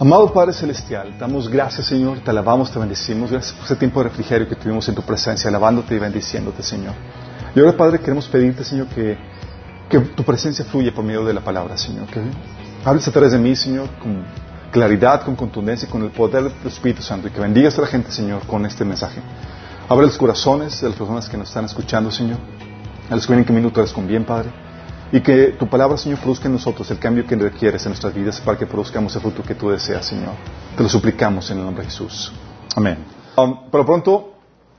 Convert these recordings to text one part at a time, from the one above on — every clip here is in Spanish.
Amado Padre Celestial, damos gracias, Señor, te alabamos, te bendecimos. Gracias por este tiempo de refrigerio que tuvimos en tu presencia, alabándote y bendiciéndote, Señor. Y ahora, Padre, queremos pedirte, Señor, que, que tu presencia fluya por medio de la palabra, Señor. Que hables a través de mí, Señor, con claridad, con contundencia, con el poder del Espíritu Santo y que bendigas a la gente, Señor, con este mensaje. Abre los corazones de las personas que nos están escuchando, Señor. A los que vienen en minuto eres con bien, Padre. Y que tu palabra, Señor, produzca en nosotros el cambio que requieres en nuestras vidas para que produzcamos el fruto que tú deseas, Señor. Te lo suplicamos en el nombre de Jesús. Amén. Um, pero pronto,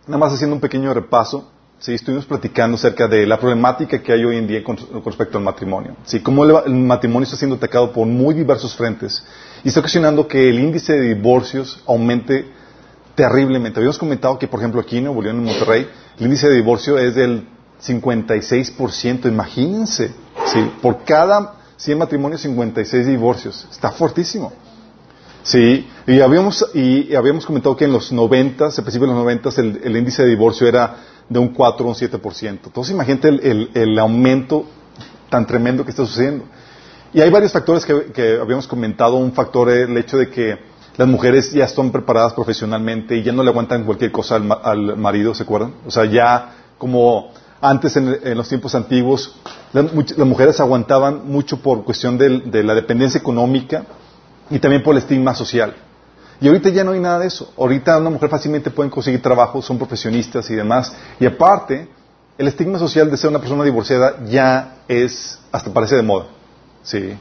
nada más haciendo un pequeño repaso, sí, estuvimos platicando acerca de la problemática que hay hoy en día con, con respecto al matrimonio. Sí, cómo el, el, matrimonio está siendo atacado por muy diversos frentes y está ocasionando que el índice de divorcios aumente terriblemente. Habíamos comentado que, por ejemplo, aquí en Nuevo León, en Monterrey, el índice de divorcio es del 56%, imagínense, ¿sí? por cada 100 matrimonios, 56 divorcios, está fuertísimo. Sí, y habíamos, y habíamos comentado que en los 90, a principios de los 90, el, el, índice de divorcio era de un 4 o un 7%. Entonces imagínate el, el, el, aumento tan tremendo que está sucediendo. Y hay varios factores que, que habíamos comentado. Un factor es el hecho de que las mujeres ya están preparadas profesionalmente y ya no le aguantan cualquier cosa al, al marido, ¿se acuerdan? O sea, ya como antes, en, en, los tiempos antiguos, las, mujeres aguantaban mucho por cuestión de, la dependencia económica y también por el estigma social. Y ahorita ya no hay nada de eso. Ahorita una mujer fácilmente puede conseguir trabajo, son profesionistas y demás. Y aparte, el estigma social de ser una persona divorciada ya es, hasta parece de moda. Sí.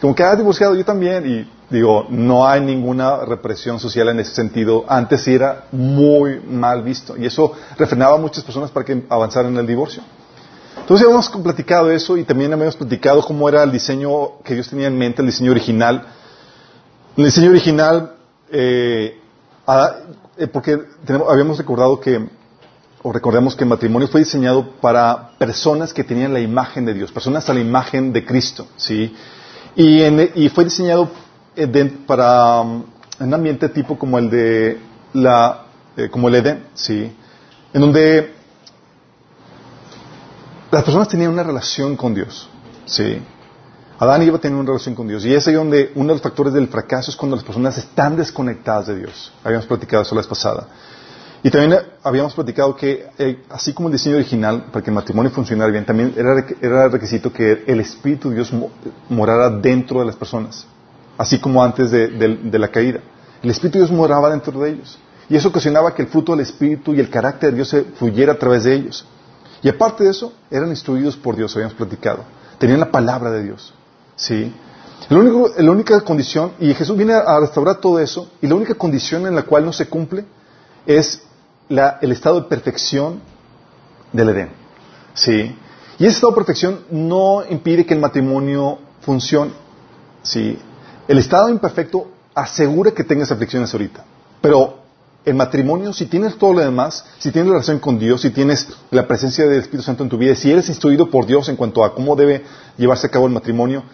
Como que, ah, divorciado, yo también. Y digo, no hay ninguna represión social en ese sentido. Antes sí era muy mal visto. Y eso refrenaba a muchas personas para que avanzaran en el divorcio. Entonces hemos platicado eso y también hemos platicado cómo era el diseño que Dios tenía en mente, el diseño original. El diseño original, eh, porque tenemos, habíamos recordado que, o recordemos que el matrimonio fue diseñado para personas que tenían la imagen de Dios, personas a la imagen de Cristo, ¿sí? Y, en, y fue diseñado para um, un ambiente tipo como el de la, eh, como el Edén, ¿sí? En donde las personas tenían una relación con Dios, ¿sí? Adán y Eva tenían una relación con Dios. Y es ahí donde uno de los factores del fracaso es cuando las personas están desconectadas de Dios. Habíamos platicado eso la vez pasada. Y también habíamos platicado que, eh, así como el diseño original, para que el matrimonio funcionara bien, también era, era requisito que el Espíritu de Dios morara dentro de las personas. Así como antes de, la caída. El Espíritu de Dios moraba dentro de ellos. Y eso ocasionaba que el fruto del Espíritu y el carácter de Dios se fluyera a través de ellos. Y aparte de eso, eran instruidos por Dios, habíamos platicado. Tenían la palabra de Dios. ¿Sí? El único, la única condición, y Jesús viene a restaurar todo eso, y la única condición en la cual no se cumple es la, el estado de perfección del Edén. ¿Sí? Y ese estado de perfección no impide que el matrimonio funcione. ¿Sí? El estado imperfecto asegura que tengas aflicciones ahorita. Pero el matrimonio, si tienes todo lo demás, si tienes la relación con Dios, si tienes la presencia del Espíritu Santo en tu vida, si eres instruido por Dios en cuanto a cómo debe llevarse a cabo el matrimonio,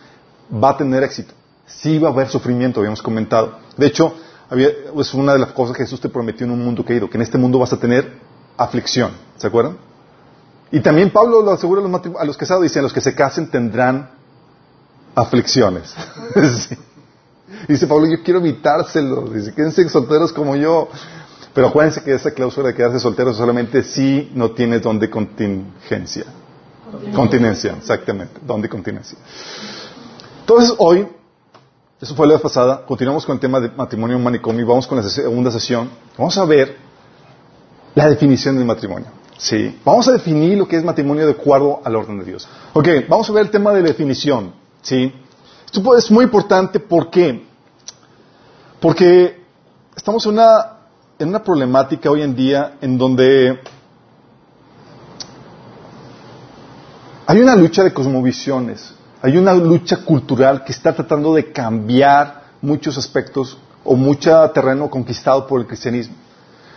va a tener éxito. Sí va a haber sufrimiento, habíamos comentado. De hecho, había, es una de las cosas que Jesús te prometió en un mundo caído, que en este mundo vas a tener aflicción. ¿Se acuerdan? Y también Pablo lo asegura a los, a los casados, dice, a los que se casen tendrán aflicciones. sí. Dice Pablo, yo quiero evitárselo. Dice, quédense solteros como yo. Pero acuérdense que esa cláusula de quedarse solteros solamente si no tienes don de contingencia. Continencia, continencia exactamente, don de contingencia. Entonces hoy, eso fue la vez pasada, continuamos con el tema de matrimonio en manicomio y vamos con la segunda sesión. Vamos a ver la definición del matrimonio. Sí. Vamos a definir lo que es matrimonio de acuerdo al orden de Dios. Ok, vamos a ver el tema de la definición. Sí. Esto es muy importante, ¿por qué? Porque estamos en una, en una problemática hoy en día en donde hay una lucha de cosmovisiones, hay una lucha cultural que está tratando de cambiar muchos aspectos o mucho terreno conquistado por el cristianismo.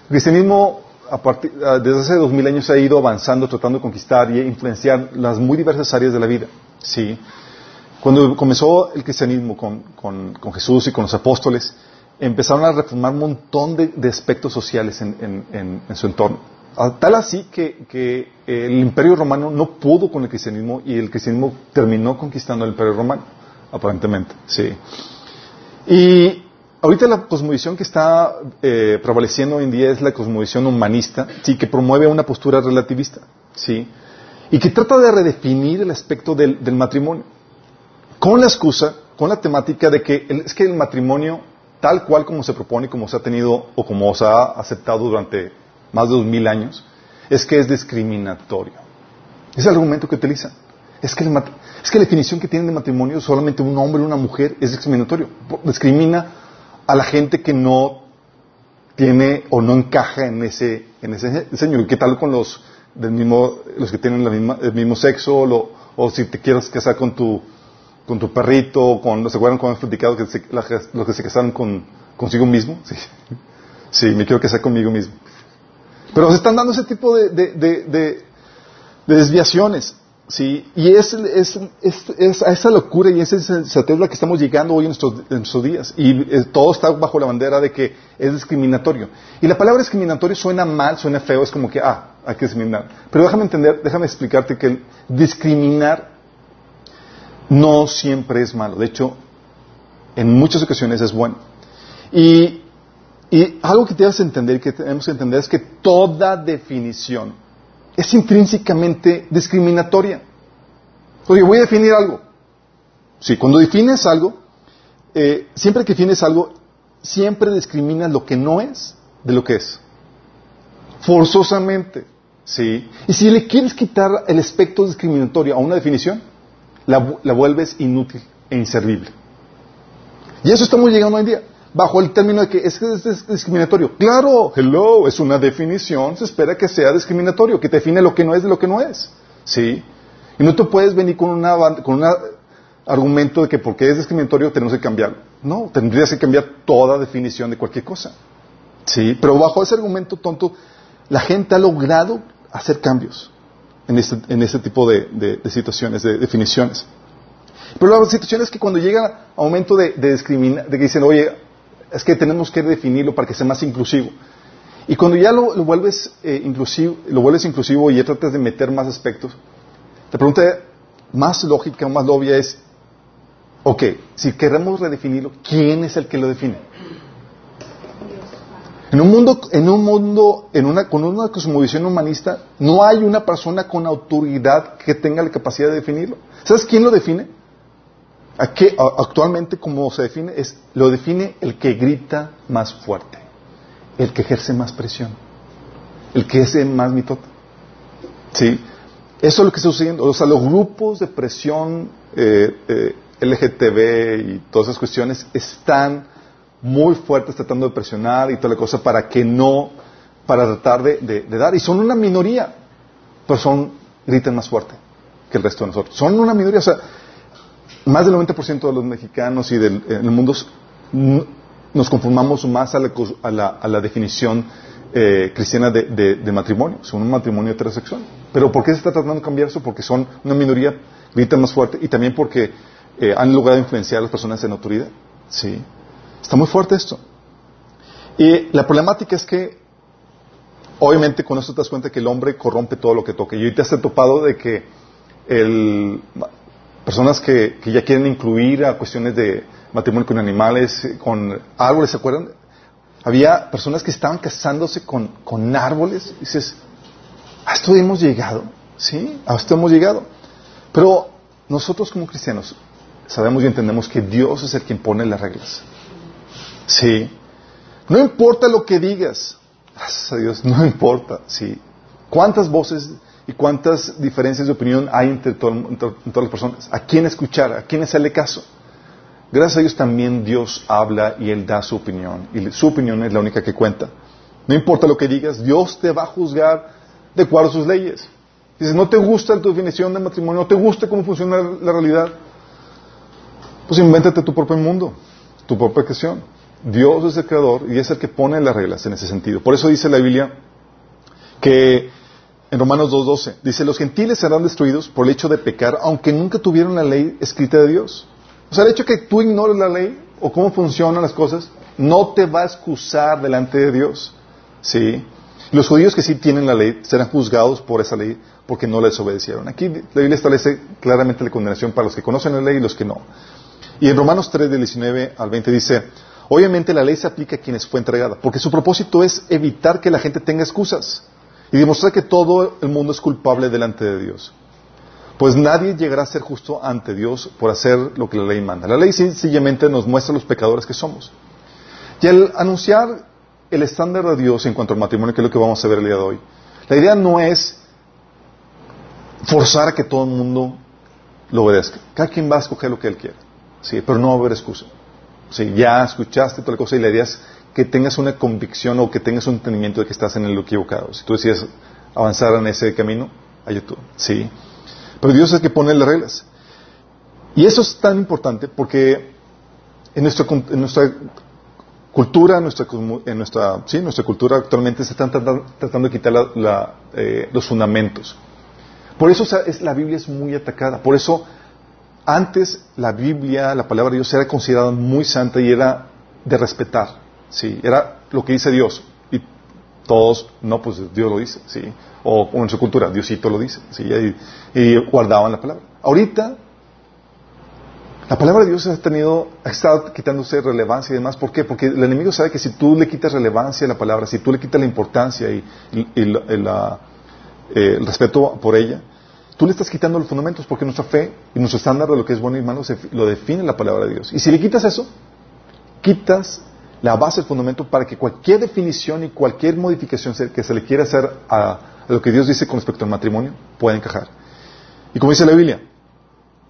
El cristianismo a partir, desde hace dos mil años ha ido avanzando, tratando de conquistar y influenciar las muy diversas áreas de la vida. Sí. Cuando comenzó el cristianismo con, Jesús y con los apóstoles, empezaron a reformar un montón de, aspectos sociales en, su entorno. Tal así que, que, el imperio romano no pudo con el cristianismo y el cristianismo terminó conquistando el imperio romano, aparentemente. Sí. Y ahorita la cosmovisión que está eh, prevaleciendo hoy en día es la cosmovisión humanista, sí, que promueve una postura relativista, sí, y que trata de redefinir el aspecto del, matrimonio, con la excusa, con la temática de que es que el matrimonio, tal cual como se propone, como se ha tenido o como se ha aceptado durante más de dos mil años, es que es discriminatorio. Es el argumento que utilizan. Es que, es que la definición que tienen de matrimonio solamente un hombre y una mujer es discriminatorio. Discrimina a la gente que no tiene o no encaja en ese, en ese diseño. ¿Y qué tal con los del mismo, los que tienen la misma, el mismo sexo, o si te quieres casar con tu, con tu perrito, con, ¿se acuerdan cuando hemos platicado que los que se casaron con, consigo mismo? Sí. sí, me quiero casar conmigo mismo. Pero se están dando ese tipo de, de, de, de desviaciones. Sí, y es, es, es, a esa locura y esa es la que estamos llegando hoy en nuestros, días. Y eh, todo está bajo la bandera de que es discriminatorio. Y la palabra discriminatorio suena mal, suena feo, es como que, ah, hay que discriminar. Pero déjame entender, déjame explicarte que discriminar no siempre es malo. De hecho, en muchas ocasiones es bueno. Y, algo que debes entender, que tenemos que entender, es que toda definición es intrínsecamente discriminatoria. Oye, voy a definir algo. Sí, cuando defines algo, eh, siempre que defines algo, siempre discriminas lo que no es de lo que es. Forzosamente. ¿sí? Y si le quieres quitar el aspecto discriminatorio a una definición, la, la vuelves inútil e inservible. Y eso estamos llegando hoy en día bajo el término de que es, es, discriminatorio. Claro, hello, es una definición, se espera que sea discriminatorio, que te define lo que no es de lo que no es. ¿Sí? Y no te puedes venir con una con un argumento de que porque es discriminatorio tenemos que cambiarlo. No, tendrías que cambiar toda definición de cualquier cosa. ¿Sí? Pero bajo ese argumento tonto, la gente ha logrado hacer cambios en este, en este tipo de, situaciones, de definiciones. Pero la situación es que cuando llega a momento de, de discriminar, de que dicen, oye, es que tenemos que definirlo para que sea más inclusivo. Y cuando ya lo, vuelves eh, inclusivo, lo vuelves inclusivo y ya tratas de meter más aspectos, la pregunta más lógica, más obvia es, ok, si queremos redefinirlo, ¿quién es el que lo define? En un mundo, en un mundo, en una, con una cosmovisión humanista, no hay una persona con autoridad que tenga la capacidad de definirlo. ¿Sabes quién lo define? actualmente, como se define, es lo define el que grita más fuerte, el que ejerce más presión, el que es más mitote. ¿Sí? Eso es lo que está sucediendo. O sea, los grupos de presión eh, eh LGTB y todas esas cuestiones están muy fuertes tratando de presionar y toda la cosa para que no, para tratar de, dar. Y son una minoría, pero son, gritan más fuerte que el resto de nosotros. Son una minoría. O sea, más del 90% de los mexicanos y del mundo nos conformamos más a la, a la, definición eh, cristiana de, de, matrimonio, son un matrimonio heterosexual. Pero ¿por qué se está tratando de cambiar eso? Porque son una minoría, grita más fuerte, y también porque eh, han logrado influenciar a las personas en autoridad. ¿Sí? Está muy fuerte esto. Y la problemática es que, obviamente, con esto te das cuenta que el hombre corrompe todo lo que toque. Y ahorita se ha topado de que el personas que, ya quieren incluir a cuestiones de matrimonio con animales, con árboles, ¿se acuerdan? Había personas que estaban casándose con, con árboles. Y dices, a esto hemos llegado, ¿sí? A esto hemos llegado. Pero nosotros como cristianos sabemos y entendemos que Dios es el quien pone las reglas. Sí. No importa lo que digas, gracias a Dios, no importa, sí. ¿Cuántas voces y cuántas diferencias de opinión hay entre, todas las personas. ¿A quién escuchar? ¿A quién hacerle caso? Gracias a Dios también Dios habla y Él da su opinión. Y su opinión es la única que cuenta. No importa lo que digas, Dios te va a juzgar de acuerdo a sus leyes. Dices, no te gusta tu definición de matrimonio, no te gusta cómo funciona la realidad, pues invéntate tu propio mundo, tu propia creación. Dios es el creador y es el que pone las reglas en ese sentido. Por eso dice la Biblia que en Romanos 2.12. Dice, los gentiles serán destruidos por el hecho de pecar, aunque nunca tuvieron la ley escrita de Dios. O sea, el hecho que tú ignores la ley o cómo funcionan las cosas, no te va a excusar delante de Dios. ¿Sí? Los judíos que sí tienen la ley serán juzgados por esa ley porque no les obedecieron. Aquí la Biblia establece claramente la condenación para los que conocen la ley y los que no. Y en Romanos 3, del 19 al 20 dice, Obviamente la ley se aplica a quienes fue entregada, porque su propósito es evitar que la gente tenga excusas y demostrar que todo el mundo es culpable delante de Dios. Pues nadie llegará a ser justo ante Dios por hacer lo que la ley manda. La ley sencillamente nos muestra los pecadores que somos. Y al anunciar el estándar de Dios en cuanto al matrimonio, que es lo que vamos a ver el día de hoy, la idea no es forzar a que todo el mundo lo obedezca. Cada quien va a escoger lo que él quiera. Sí, pero no va a haber excusa. Sí, ya escuchaste toda la cosa y la idea que tengas una convicción o que tengas un entendimiento de que estás en el equivocado. Si tú decides avanzar en ese camino, hay tú. Sí. Pero Dios es el que pone las reglas. Y eso es tan importante porque en nuestra, en nuestra cultura, nuestra, en nuestra, sí, nuestra cultura actualmente se están tratando, de quitar eh, los fundamentos. Por eso es, la Biblia es muy atacada. Por eso antes la Biblia, la palabra de Dios era considerada muy santa y era de respetar. Sí, era lo que dice Dios. Y todos, no, pues Dios lo dice. Sí. O, en su cultura, Diosito lo dice. Sí, y, guardaban la palabra. Ahorita la palabra de Dios ha tenido, ha estado quitándose relevancia y demás. ¿Por qué? Porque el enemigo sabe que si tú le quitas relevancia a la palabra, si tú le quitas la importancia y, la, eh, el respeto por ella, tú le estás quitando los fundamentos porque nuestra fe y nuestro estándar de lo que es bueno y malo lo define la palabra de Dios. Y si le quitas eso, quitas la base, el fundamento para que cualquier definición y cualquier modificación que se le quiera hacer a, lo que Dios dice con respecto al matrimonio pueda encajar. Y como dice la Biblia,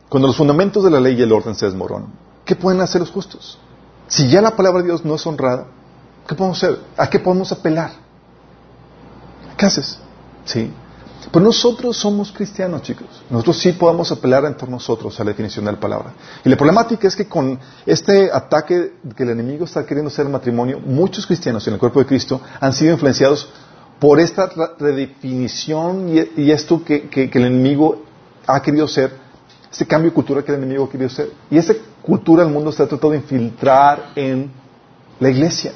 cuando los fundamentos de la ley y el orden se desmoronan, ¿qué pueden hacer los justos? Si ya la palabra de Dios no es honrada, ¿qué podemos hacer? ¿A qué podemos apelar? ¿Qué haces? ¿Sí? Pero nosotros somos cristianos, chicos. Nosotros sí podemos apelar en torno a nosotros a la definición de la palabra. Y la problemática es que con este ataque que el enemigo está queriendo hacer el matrimonio, muchos cristianos en el cuerpo de Cristo han sido influenciados por esta redefinición y, esto que, el enemigo ha querido hacer, este cambio de cultura que el enemigo ha querido hacer. Y esa cultura el mundo está tratando de infiltrar en la iglesia.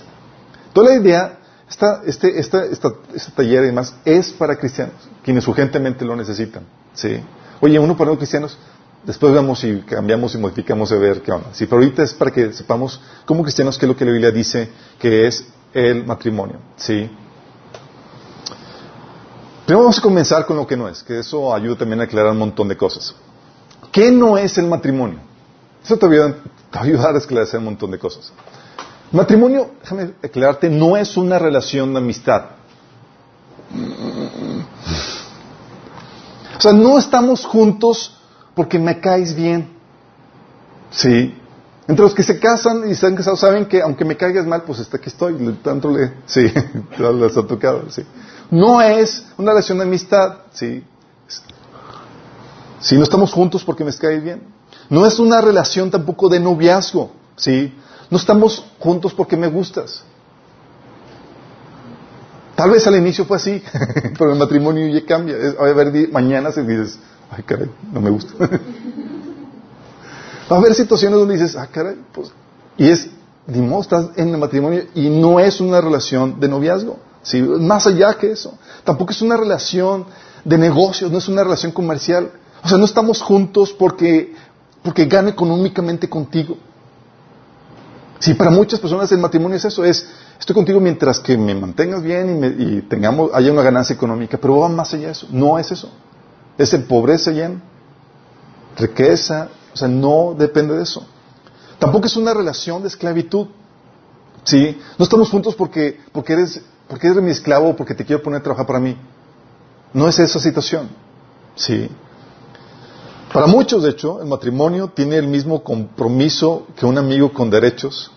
Toda la idea esta, este, esta, esta, este taller y demás es para cristianos, quienes urgentemente lo necesitan. ¿sí? Oye, uno para los cristianos, después vamos y cambiamos y modificamos de ver qué onda. Pero ahorita es para que sepamos como cristianos qué es lo que la Biblia dice que es el matrimonio. ¿sí? Primero vamos a comenzar con lo que no es, que eso ayuda también a aclarar un montón de cosas. ¿Qué no es el matrimonio? Eso te va a ayudar a esclarecer un montón de cosas. Matrimonio, déjame aclararte, no es una relación de amistad. O sea, no estamos juntos porque me caes bien. Sí. Entre los que se casan y están casados saben que aunque me caigas mal, pues hasta aquí estoy, tanto le, sí, les ha tocado, sí. No es una relación de amistad, sí. Si no estamos juntos porque me caes bien. No es una relación tampoco de noviazgo, sí. No estamos juntos porque me gustas. Tal vez al inicio fue así, pero el matrimonio ya cambia. Va a haber mañana y dices, ay caray, no me gusta. Va a haber situaciones donde dices, ah caray, pues, y es, dimos, estás en el matrimonio y no es una relación de noviazgo. ¿sí? Más allá que eso. Tampoco es una relación de negocios, no es una relación comercial. O sea, no estamos juntos porque, porque gano económicamente contigo. Sí, para muchas personas el matrimonio es eso, es estoy contigo mientras que me mantengas bien y, tengamos, haya una ganancia económica, pero va más allá de eso. No es eso. Es en pobreza y en riqueza, o sea, no depende de eso. Tampoco es una relación de esclavitud. ¿Sí? No estamos juntos porque, porque, eres, porque eres mi esclavo o porque te quiero poner a trabajar para mí. No es esa situación. ¿Sí? Para muchos, de hecho, el matrimonio tiene el mismo compromiso que un amigo con derechos,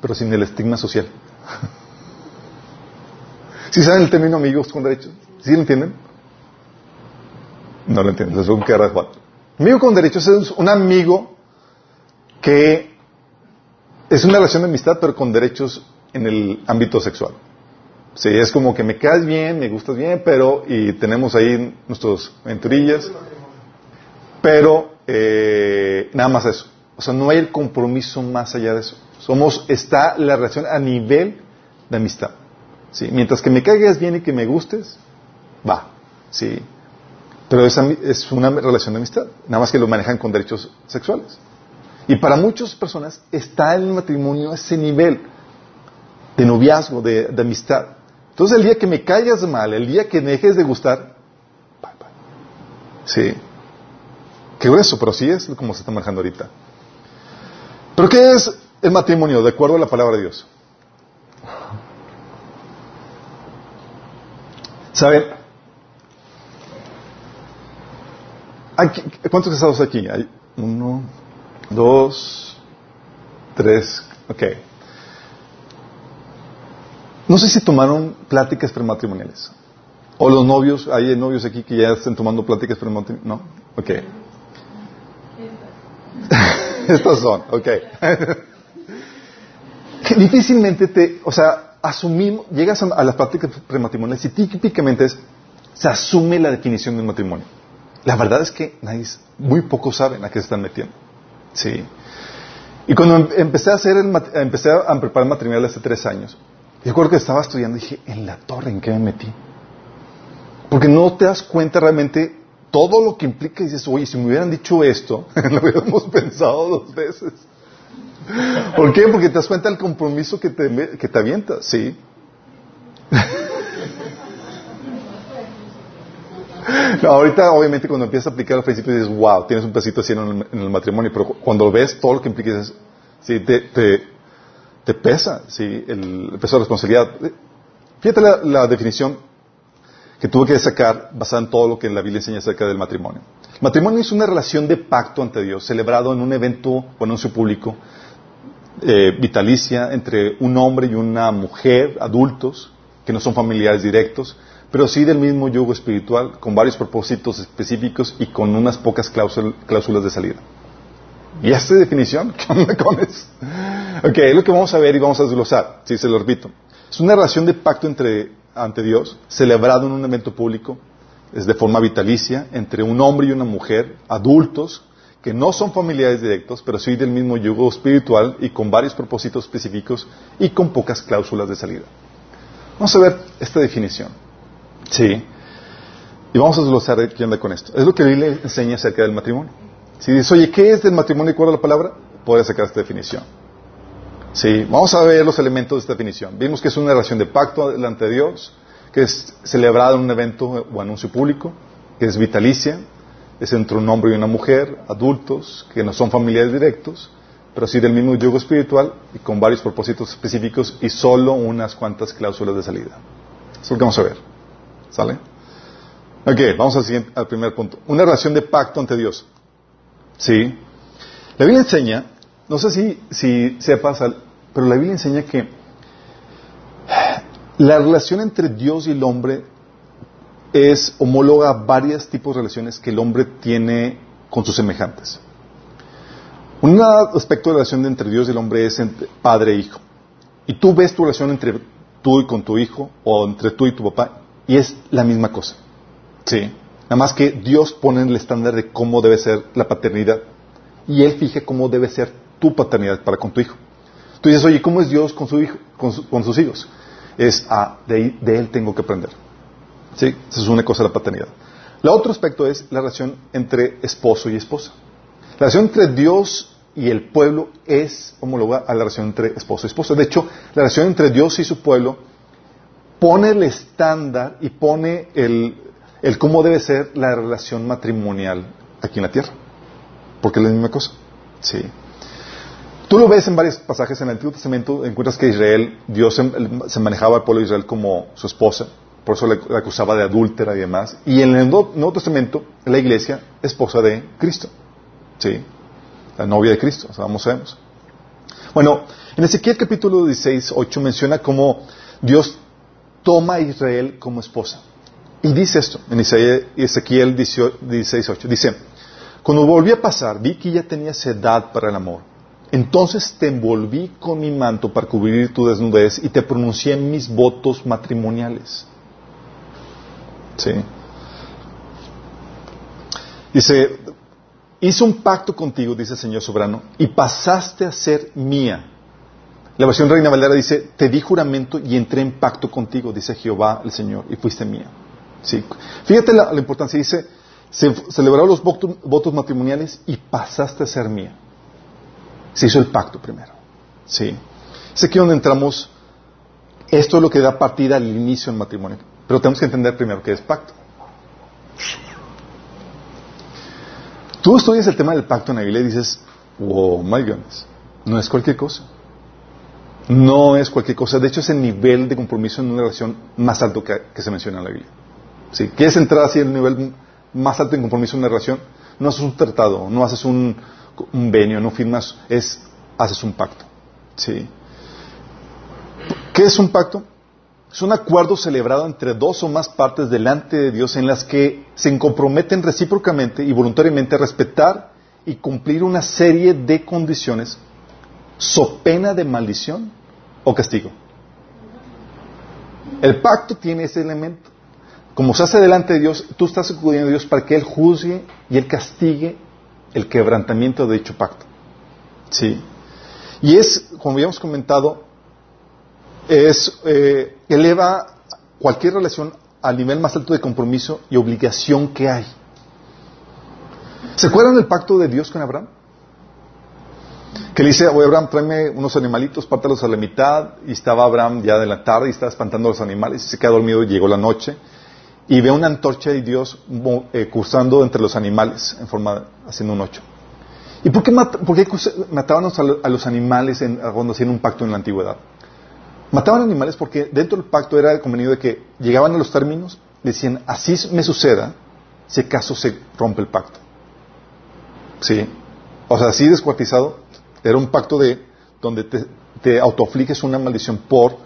pero sin el estigma social. ¿Sí saben el término amigos con derechos? ¿Sí lo entienden? No lo entienden, es un cara de Juan. Amigo con derechos es un amigo que es una relación de amistad, pero con derechos en el ámbito sexual. Sí, es como que me caes bien, me gustas bien, pero y tenemos ahí nuestros venturillas pero eh, nada más eso. O sea, no hay el compromiso más allá de eso. Somos, está la relación a nivel de amistad. ¿sí? Mientras que me caigas bien y que me gustes, va. ¿sí? Pero es, es una relación de amistad. Nada más que lo manejan con derechos sexuales. Y para muchas personas está el matrimonio a ese nivel. noviazgo, de, amistad. Entonces el día que me caigas mal, el día que me dejes de gustar, bye. Sí. Qué grueso, pero sí es como se está manejando ahorita. ¿Pero qué es el matrimonio de acuerdo a la palabra de Dios? ¿Saben? ¿Cuántos casados aquí? Hay uno, dos, tres, ok. No sé si tomaron pláticas prematrimoniales. O los novios, hay novios aquí que ya están tomando pláticas prematrimoniales. No, ok. Estas son, ok. Difícilmente te, o sea, asumimos, llegas a, las prácticas prematrimoniales y típicamente se asume la definición de un matrimonio. La verdad es que nadie, muy pocos saben a qué se están metiendo. Sí. Y cuando em, empecé a hacer el, empecé a preparar matrimonial hace tres años, recuerdo que estaba estudiando y dije, en la torre, ¿en qué me metí? Porque no te das cuenta realmente todo lo que implica y dices, oye, si me hubieran dicho esto, lo hubiéramos pensado dos veces. ¿Por qué? Porque te das cuenta del compromiso que te, que te ¿sí? No, ahorita, obviamente, cuando empiezas a aplicar al principio dices, wow, tienes un pesito así en el, matrimonio, pero cuando ves todo lo que implica, dices, sí, te, te, pesa, sí, el, peso de responsabilidad. Fíjate la, la, definición que tuve que sacar basada en todo lo que la Biblia enseña acerca del matrimonio. El matrimonio es una relación de pacto ante Dios, celebrado en un evento o anuncio público, eh, vitalicia entre un hombre y una mujer, adultos, que no son familiares directos, pero sí del mismo yugo espiritual, con varios propósitos específicos y con unas pocas cláusulas de salida. ¿Y esta definición? ¿Qué onda con eso? Ok, es lo que vamos a ver y vamos a desglosar, si se lo repito. Es una relación de pacto entre, ante Dios, celebrado en un evento público, es de forma vitalicia, entre un hombre y una mujer, adultos, que no son familiares directos, pero sí del mismo yugo espiritual y con varios propósitos específicos y con pocas cláusulas de salida. Vamos a ver esta definición. Sí. Y vamos a desglosar qué onda con esto. Es lo que la Biblia enseña acerca del matrimonio. Si dices, oye, ¿qué es del matrimonio y cuál es la palabra? Puedes sacar esta definición. Sí, vamos a ver los elementos de esta definición. Vimos que es una relación de pacto delante de Dios, que es celebrada en un evento o anuncio público, que es vitalicia, es entre un hombre y una mujer, adultos, que no son familiares directos, pero sí del mismo yugo espiritual y con varios propósitos específicos y solo unas cuantas cláusulas de salida. Eso es lo que vamos a ver. ¿Sale? Ok, vamos al, siguiente, al primer punto. Una relación de pacto ante Dios. ¿Sí? La Biblia enseña, no sé si, si sepas, pero la Biblia enseña que la relación entre Dios y el hombre es homóloga a varios tipos de relaciones que el hombre tiene con sus semejantes. Un aspecto de la relación entre Dios y el hombre es entre padre e hijo. Y tú ves tu relación entre tú y con tu hijo, o entre tú y tu papá, y es la misma cosa. Sí. Nada más que Dios pone el estándar de cómo debe ser la paternidad. Y Él fija cómo debe ser tu paternidad para con tu hijo. Dices, oye, ¿cómo es Dios con, su con, sus hijos? Es, ah, de, Él tengo que aprender. ¿Sí? Esa es una cosa de la paternidad. El otro aspecto es la relación entre esposo y esposa. La relación entre Dios y el pueblo es homóloga a la relación entre esposo y esposa. De hecho, la relación entre Dios y su pueblo pone el estándar y pone el, el cómo debe ser la relación matrimonial aquí en la tierra. Porque es la misma cosa. Sí. Tú lo ves en varios pasajes en el Antiguo Testamento, encuentras que Israel, Dios se manejaba al pueblo de Israel como su esposa por eso le, acusaba de adúltera y demás. Y en el Nuevo, Testamento, la iglesia, esposa de Cristo. ¿Sí? La novia de Cristo, vamos, sabemos. Bueno, en Ezequiel capítulo 16, 8 menciona cómo Dios toma a Israel como esposa. Y dice esto, en Ezequiel 16, 8, dice, cuando volví a pasar, vi que ya tenías edad para el amor. Entonces te envolví con mi manto para cubrir tu desnudez y te pronuncié mis votos matrimoniales. ¿Sí? Dice, hice un pacto contigo, dice el Señor soberano, y pasaste a ser mía. La versión Reina Valera dice, te di juramento y entré en pacto contigo, dice Jehová el Señor, y fuiste mía. ¿Sí? Fíjate la, importancia, dice, se celebraron los votos, matrimoniales y pasaste a ser mía. Se hizo el pacto primero. ¿Sí? Es donde entramos esto es lo que da partida al inicio del matrimonio. Pero tenemos que entender primero qué es pacto. Tú estudias el tema del pacto en la Biblia y dices, oh my goodness, no es cualquier cosa. No es cualquier cosa. De hecho, es el nivel de compromiso en una relación más alto que, se menciona en la Biblia. Si quieres entrar así en el nivel más alto en compromiso en una relación, no haces un tratado, no haces un, un venio, no firmas, es haces un pacto. ¿Sí? ¿Qué es un pacto? Es un acuerdo celebrado entre dos o más partes delante de Dios en las que se comprometen recíprocamente y voluntariamente a respetar y cumplir una serie de condiciones so pena de maldición o castigo. El pacto tiene ese elemento. Como se hace delante de Dios, tú estás acudiendo a Dios para que Él juzgue y Él castigue el quebrantamiento de dicho pacto. ¿Sí? Y es, como habíamos comentado, es, eh, eleva cualquier relación al nivel más alto de compromiso y obligación que hay. ¿Se acuerdan del pacto de Dios con Abraham? Que le dice, oye Abraham, tráeme unos animalitos, pártalos a la mitad. Y estaba Abraham ya de la tarde y estaba espantando a los animales y se quedó dormido y llegó la noche. Y ve una antorcha de Dios eh, cursando entre los animales, en forma, haciendo un ocho. ¿Y por qué, mataban a los animales cuando hacían un pacto en la antigüedad? Mataban animales porque dentro del pacto era convenido de que llegaban a los términos, decían, así me suceda si acaso se rompe el pacto. ¿Sí? O sea, así descuartizado, era un pacto de donde te, te autoafliges una maldición por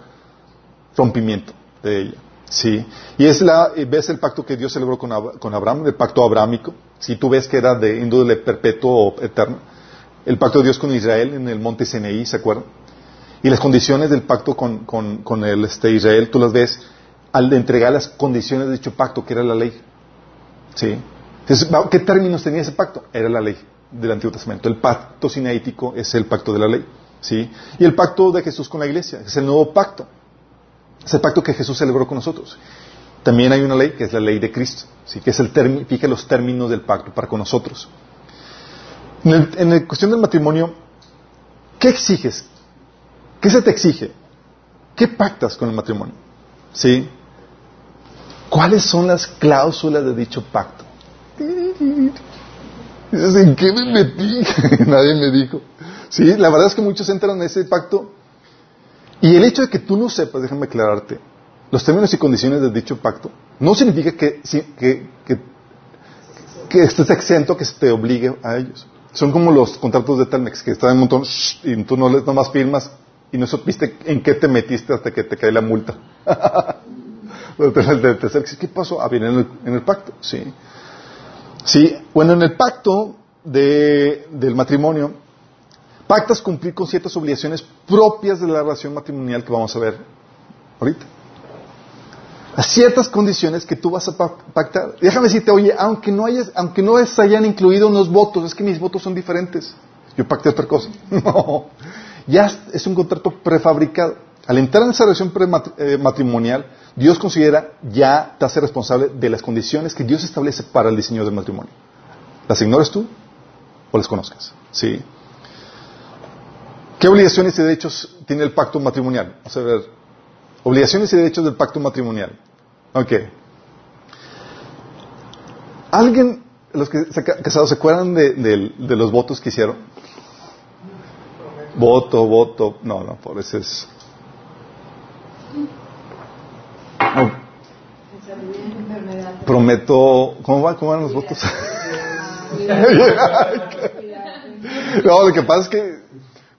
rompimiento de ella. ¿Sí? Y es la, ves el pacto que Dios celebró con, Abraham, el pacto abrámico. Si tú ves que era de índole perpetuo o eterno. El pacto de Dios con Israel en el monte Sinaí, ¿se acuerdan? Y las condiciones del pacto con, con, el este, Israel, tú las ves al entregar las condiciones de dicho pacto, que era la ley. ¿Sí? Entonces, ¿qué términos tenía ese pacto? Era la ley del Antiguo Testamento. El pacto sinaítico es el pacto de la ley. ¿Sí? Y el pacto de Jesús con la iglesia, es el nuevo pacto. Es el pacto que Jesús celebró con nosotros. También hay una ley que es la ley de Cristo, ¿sí? que es el fija los términos del pacto para con nosotros. En, la cuestión del matrimonio, ¿qué exiges? ¿Qué se te exige? ¿Qué pactas con el matrimonio? ¿Sí? ¿Cuáles son las cláusulas de dicho pacto? ¿en qué me metí? Nadie me dijo. Sí, la verdad es que muchos entran en ese pacto. Y el hecho de que tú no sepas, déjame aclararte, los términos y condiciones de dicho pacto, no significa que, que, que, estés exento que se te obligue a ellos. Son como los contratos de Telmex, que están en un montón y tú no les nomás firmas y no supiste en qué te metiste hasta que te cae la multa. ¿Qué pasó? Ah, viene en el, en el pacto, sí. Sí, bueno, en el pacto de, del matrimonio, pactas cumplir con ciertas obligaciones propias de la relación matrimonial que vamos a ver ahorita. A ciertas condiciones que tú vas a pactar. Déjame decirte, oye, aunque no, hayas, aunque no se hayan incluido unos votos, es que mis votos son diferentes. Yo pacté otra cosa. No ya es un contrato prefabricado. Al entrar en esa relación eh, matrimonial, Dios considera ya te hace responsable de las condiciones que Dios establece para el diseño del matrimonio. ¿Las ignores tú o las conozcas? Sí. ¿Qué obligaciones y derechos tiene el pacto matrimonial? Vamos a ver. Obligaciones y derechos del pacto matrimonial. Ok. ¿Alguien, los que se casados, se acuerdan de los votos que hicieron? Voto, voto. No, no, por eso es. Prometo. ¿Cómo van? ¿Cómo van los votos? no, lo que pasa es que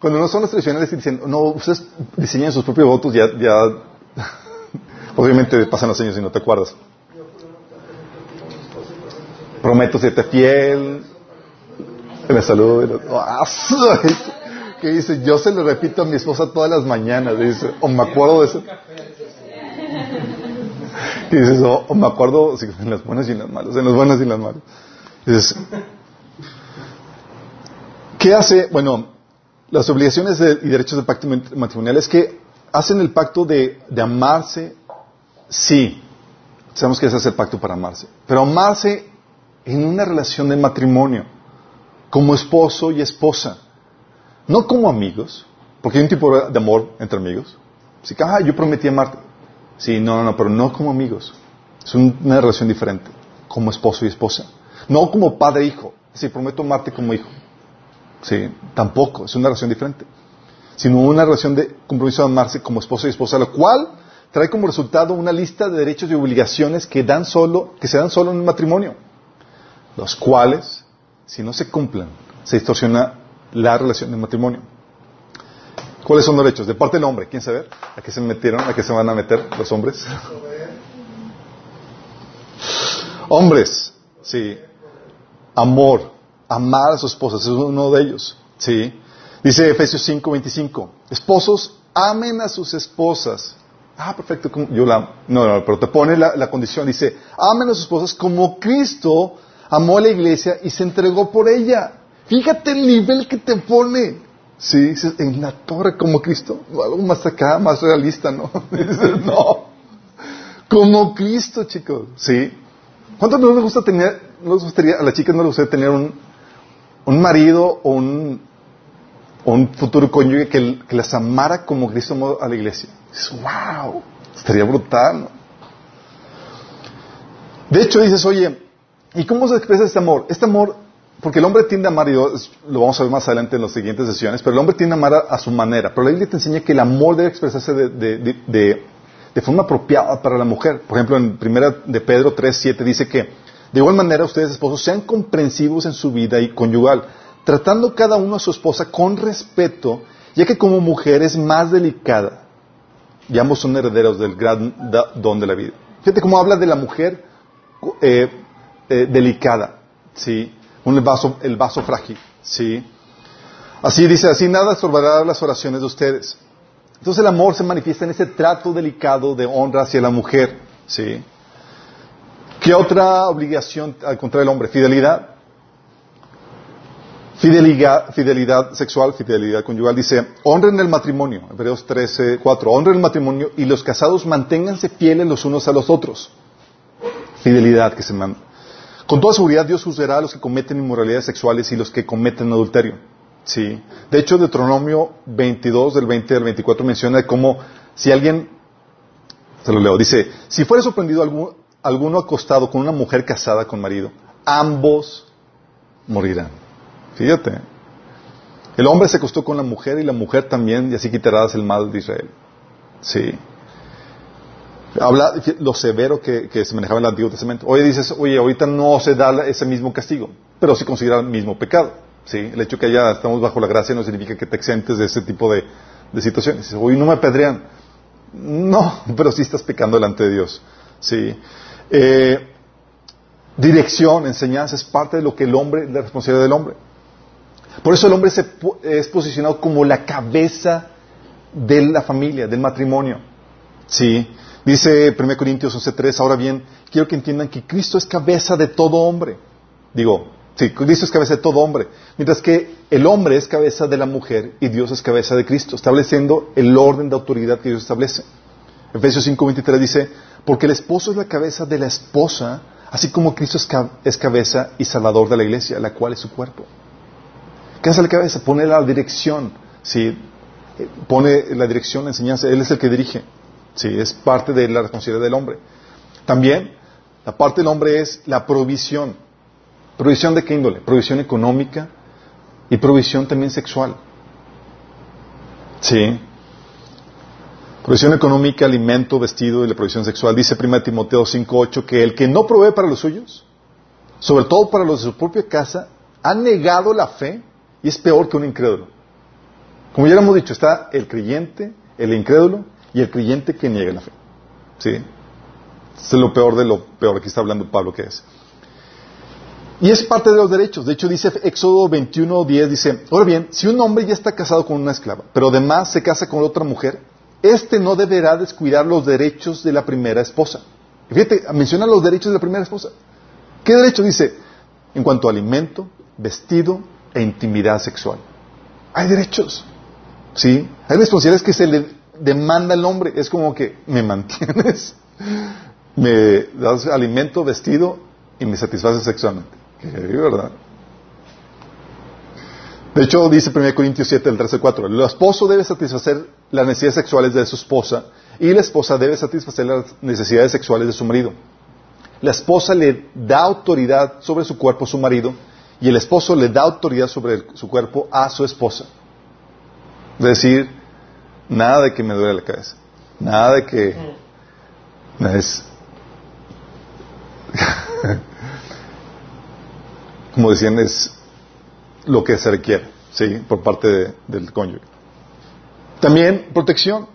cuando no son los tradicionales dicen, no, ustedes diseñan sus propios votos, ya, ya. Obviamente pasan los años y no te acuerdas. Prometo serte fiel. Me saludo. ¡Ah! que dice, yo se lo repito a mi esposa todas las mañanas, dice, o me acuerdo de eso. Y dices, o, me acuerdo en las buenas y en las malas, en las buenas y en las malas. Dices, ¿qué hace? Bueno, las obligaciones y derechos del pacto matrimonial es que hacen el pacto de, de amarse, sí, sabemos que ese es el pacto para amarse, pero amarse en una relación de matrimonio, como esposo y esposa. No como amigos, porque hay un tipo de amor entre amigos. Sí, ah, yo prometí amarte. Sí, no, no, no, pero no como amigos. Es una relación diferente, como esposo y esposa. No como padre hijo. Sí, prometo amarte como hijo. Sí, tampoco, es una relación diferente. Sino una relación de compromiso de amarse como esposo y esposa, lo cual trae como resultado una lista de derechos y obligaciones que, dan solo, que se dan solo en un matrimonio, los cuales, si no se cumplen, se distorsiona la relación del matrimonio. ¿Cuáles son los derechos? De parte del hombre, ¿quién sabe? ¿A qué se metieron? ¿A qué se van a meter los hombres? hombres, sí. Amor, amar a su esposa, es uno de ellos, sí. Dice Efesios 5:25, esposos, amen a sus esposas Ah, perfecto, yo la No, no, pero te pone la, condición, dice, amen a sus esposas como Cristo amó a la iglesia y se entregó por ella. Fíjate el nivel que te pone. Sí, en la torre como Cristo. Algo más acá, más realista, ¿no? no. Como Cristo, chicos. Sí. ¿Cuánto no les gusta tener, no les gustaría, a las chicas no les gustaría tener un, un marido o un, futuro cónyuge que, que las amara como Cristo amó a la iglesia? wow, estaría brutal. De hecho, dices, oye, ¿y cómo se expresa este amor? Este amor, porque el hombre tiende a amar, y lo vamos a ver más adelante en las siguientes sesiones, pero el hombre tiende a amar a, su manera. Pero la Biblia te enseña que el amor debe expresarse de, forma apropiada para la mujer. Por ejemplo, en primera de Pedro 3, 7 dice que, de igual manera, ustedes esposos sean comprensivos en su vida y conyugal, tratando cada uno a su esposa con respeto, ya que como mujer es más delicada y ambos son herederos del gran don de la vida. Fíjate cómo habla de la mujer eh, eh, delicada, ¿sí? Un vaso, el vaso frágil, ¿sí? Así dice, así nada estorbará las oraciones de ustedes. Entonces el amor se manifiesta en ese trato delicado de honra hacia la mujer, ¿sí? ¿Qué otra obligación al contrario del hombre? Fidelidad. Fidelidad, sexual, fidelidad conyugal, dice, honren el matrimonio, Hebreos 13, 4, honren el matrimonio y los casados manténganse fieles los unos a los otros. Fidelidad que se manda. Con toda seguridad Dios juzgará a los que cometen inmoralidades sexuales y los que cometen adulterio. Sí. De hecho, Deuteronomio 22, del 20 al 24 menciona cómo si alguien, se lo leo, dice, si fuera sorprendido alguno, alguno acostado con una mujer casada con marido, ambos morirán. Fíjate. El hombre se acostó con la mujer y la mujer también, y así quitarás el mal de Israel. Sí. Habla lo severo que, se manejaba en el Antiguo Testamento. Oye, dices, oye, ahorita no se da ese mismo castigo, pero sí considera el mismo pecado. ¿sí? El hecho que ya estamos bajo la gracia no significa que te exentes de ese tipo de, situaciones. Dices, oye, no me apedrean. No, pero sí estás pecando delante de Dios. ¿Sí? Eh, dirección, enseñanza es parte de lo que el hombre, la responsabilidad del hombre. Por eso el hombre se, es posicionado como la cabeza de la familia, del matrimonio. Sí. Dice 1 Corintios 11.3, ahora bien, quiero que entiendan que Cristo es cabeza de todo hombre. Digo, sí, Cristo es cabeza de todo hombre. Mientras que el hombre es cabeza de la mujer y Dios es cabeza de Cristo, estableciendo el orden de autoridad que Dios establece. Efesios 5.23 dice, porque el esposo es la cabeza de la esposa, así como Cristo es cabeza y salvador de la iglesia, la cual es su cuerpo. ¿Qué hace la cabeza? Pone la dirección, ¿sí? Pone la dirección, la enseñanza, Él es el que dirige, ¿sí? Es parte de la responsabilidad del hombre. También, la parte del hombre es la provisión. ¿Provisión de qué índole? Provisión económica y provisión también sexual. ¿Sí? Provisión económica, alimento, vestido y la provisión sexual. Dice 1 Timoteo 5.8 que el que no provee para los suyos, sobre todo para los de su propia casa, ha negado la fe y es peor que un incrédulo. Como ya hemos dicho, está el creyente, el incrédulo y el creyente que niega la fe. ¿Sí? es lo peor de lo peor. Aquí está hablando Pablo que es. Y es parte de los derechos. De hecho, dice Éxodo 21, 10, dice, ahora bien, si un hombre ya está casado con una esclava, pero además se casa con otra mujer, éste no deberá descuidar los derechos de la primera esposa. fíjate, menciona los derechos de la primera esposa. ¿Qué derecho dice? En cuanto a alimento, vestido, e intimidad sexual. Hay derechos, ¿sí? Hay responsabilidades que se le demanda al hombre. Es como que me mantienes, me das alimento, vestido y me satisfaces sexualmente. Que ¿verdad? De hecho, dice 1 Corintios 7, del 13 al 4, el esposo debe satisfacer las necesidades sexuales de su esposa y la esposa debe satisfacer las necesidades sexuales de su marido. La esposa le da autoridad sobre su cuerpo a su marido y el esposo le da autoridad sobre su cuerpo a su esposa. Es decir, nada de que me duele la cabeza, nada de que es como decían es lo que se requiere, sí, por parte del cónyuge. También protección.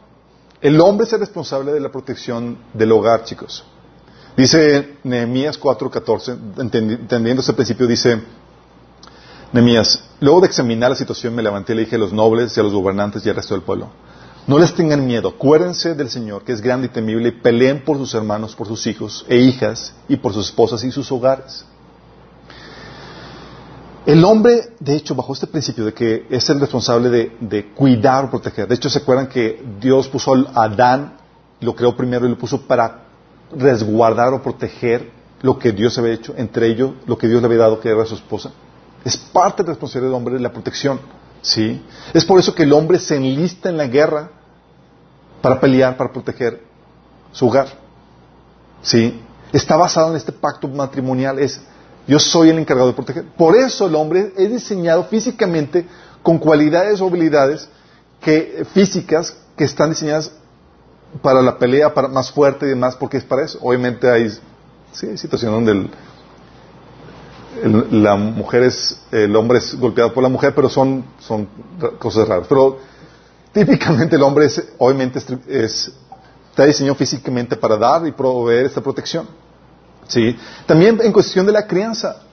El hombre es el responsable de la protección del hogar, chicos. Dice Nehemías 4:14, entendiendo ese principio, dice Nehemías, luego de examinar la situación me levanté y le dije a los nobles y a los gobernantes y al resto del pueblo, no les tengan miedo, acuérdense del Señor, que es grande y temible, y peleen por sus hermanos, por sus hijos e hijas, y por sus esposas y sus hogares. El hombre, de hecho, bajo este principio de que es el responsable de, cuidar o proteger, de hecho, ¿se acuerdan que Dios puso a Adán, lo creó primero y lo puso para resguardar o proteger lo que Dios había hecho, entre ellos lo que Dios le había dado, que era su esposa. Es parte de la responsabilidad del hombre la protección. ¿sí? Es por eso que el hombre se enlista en la guerra para pelear, para proteger su hogar. ¿sí? Está basado en este pacto matrimonial. Es yo soy el encargado de proteger. Por eso el hombre es diseñado físicamente con cualidades o habilidades que, físicas que están diseñadas para la pelea para, más fuerte y demás, porque es para eso. Obviamente hay, sí, situaciones donde el, la mujer es, el hombre es golpeado por la mujer, pero son, son cosas raras. Pero típicamente el hombre es, obviamente es, está diseñado físicamente para dar y proveer esta protección. ¿Sí? También en cuestión de la crianza.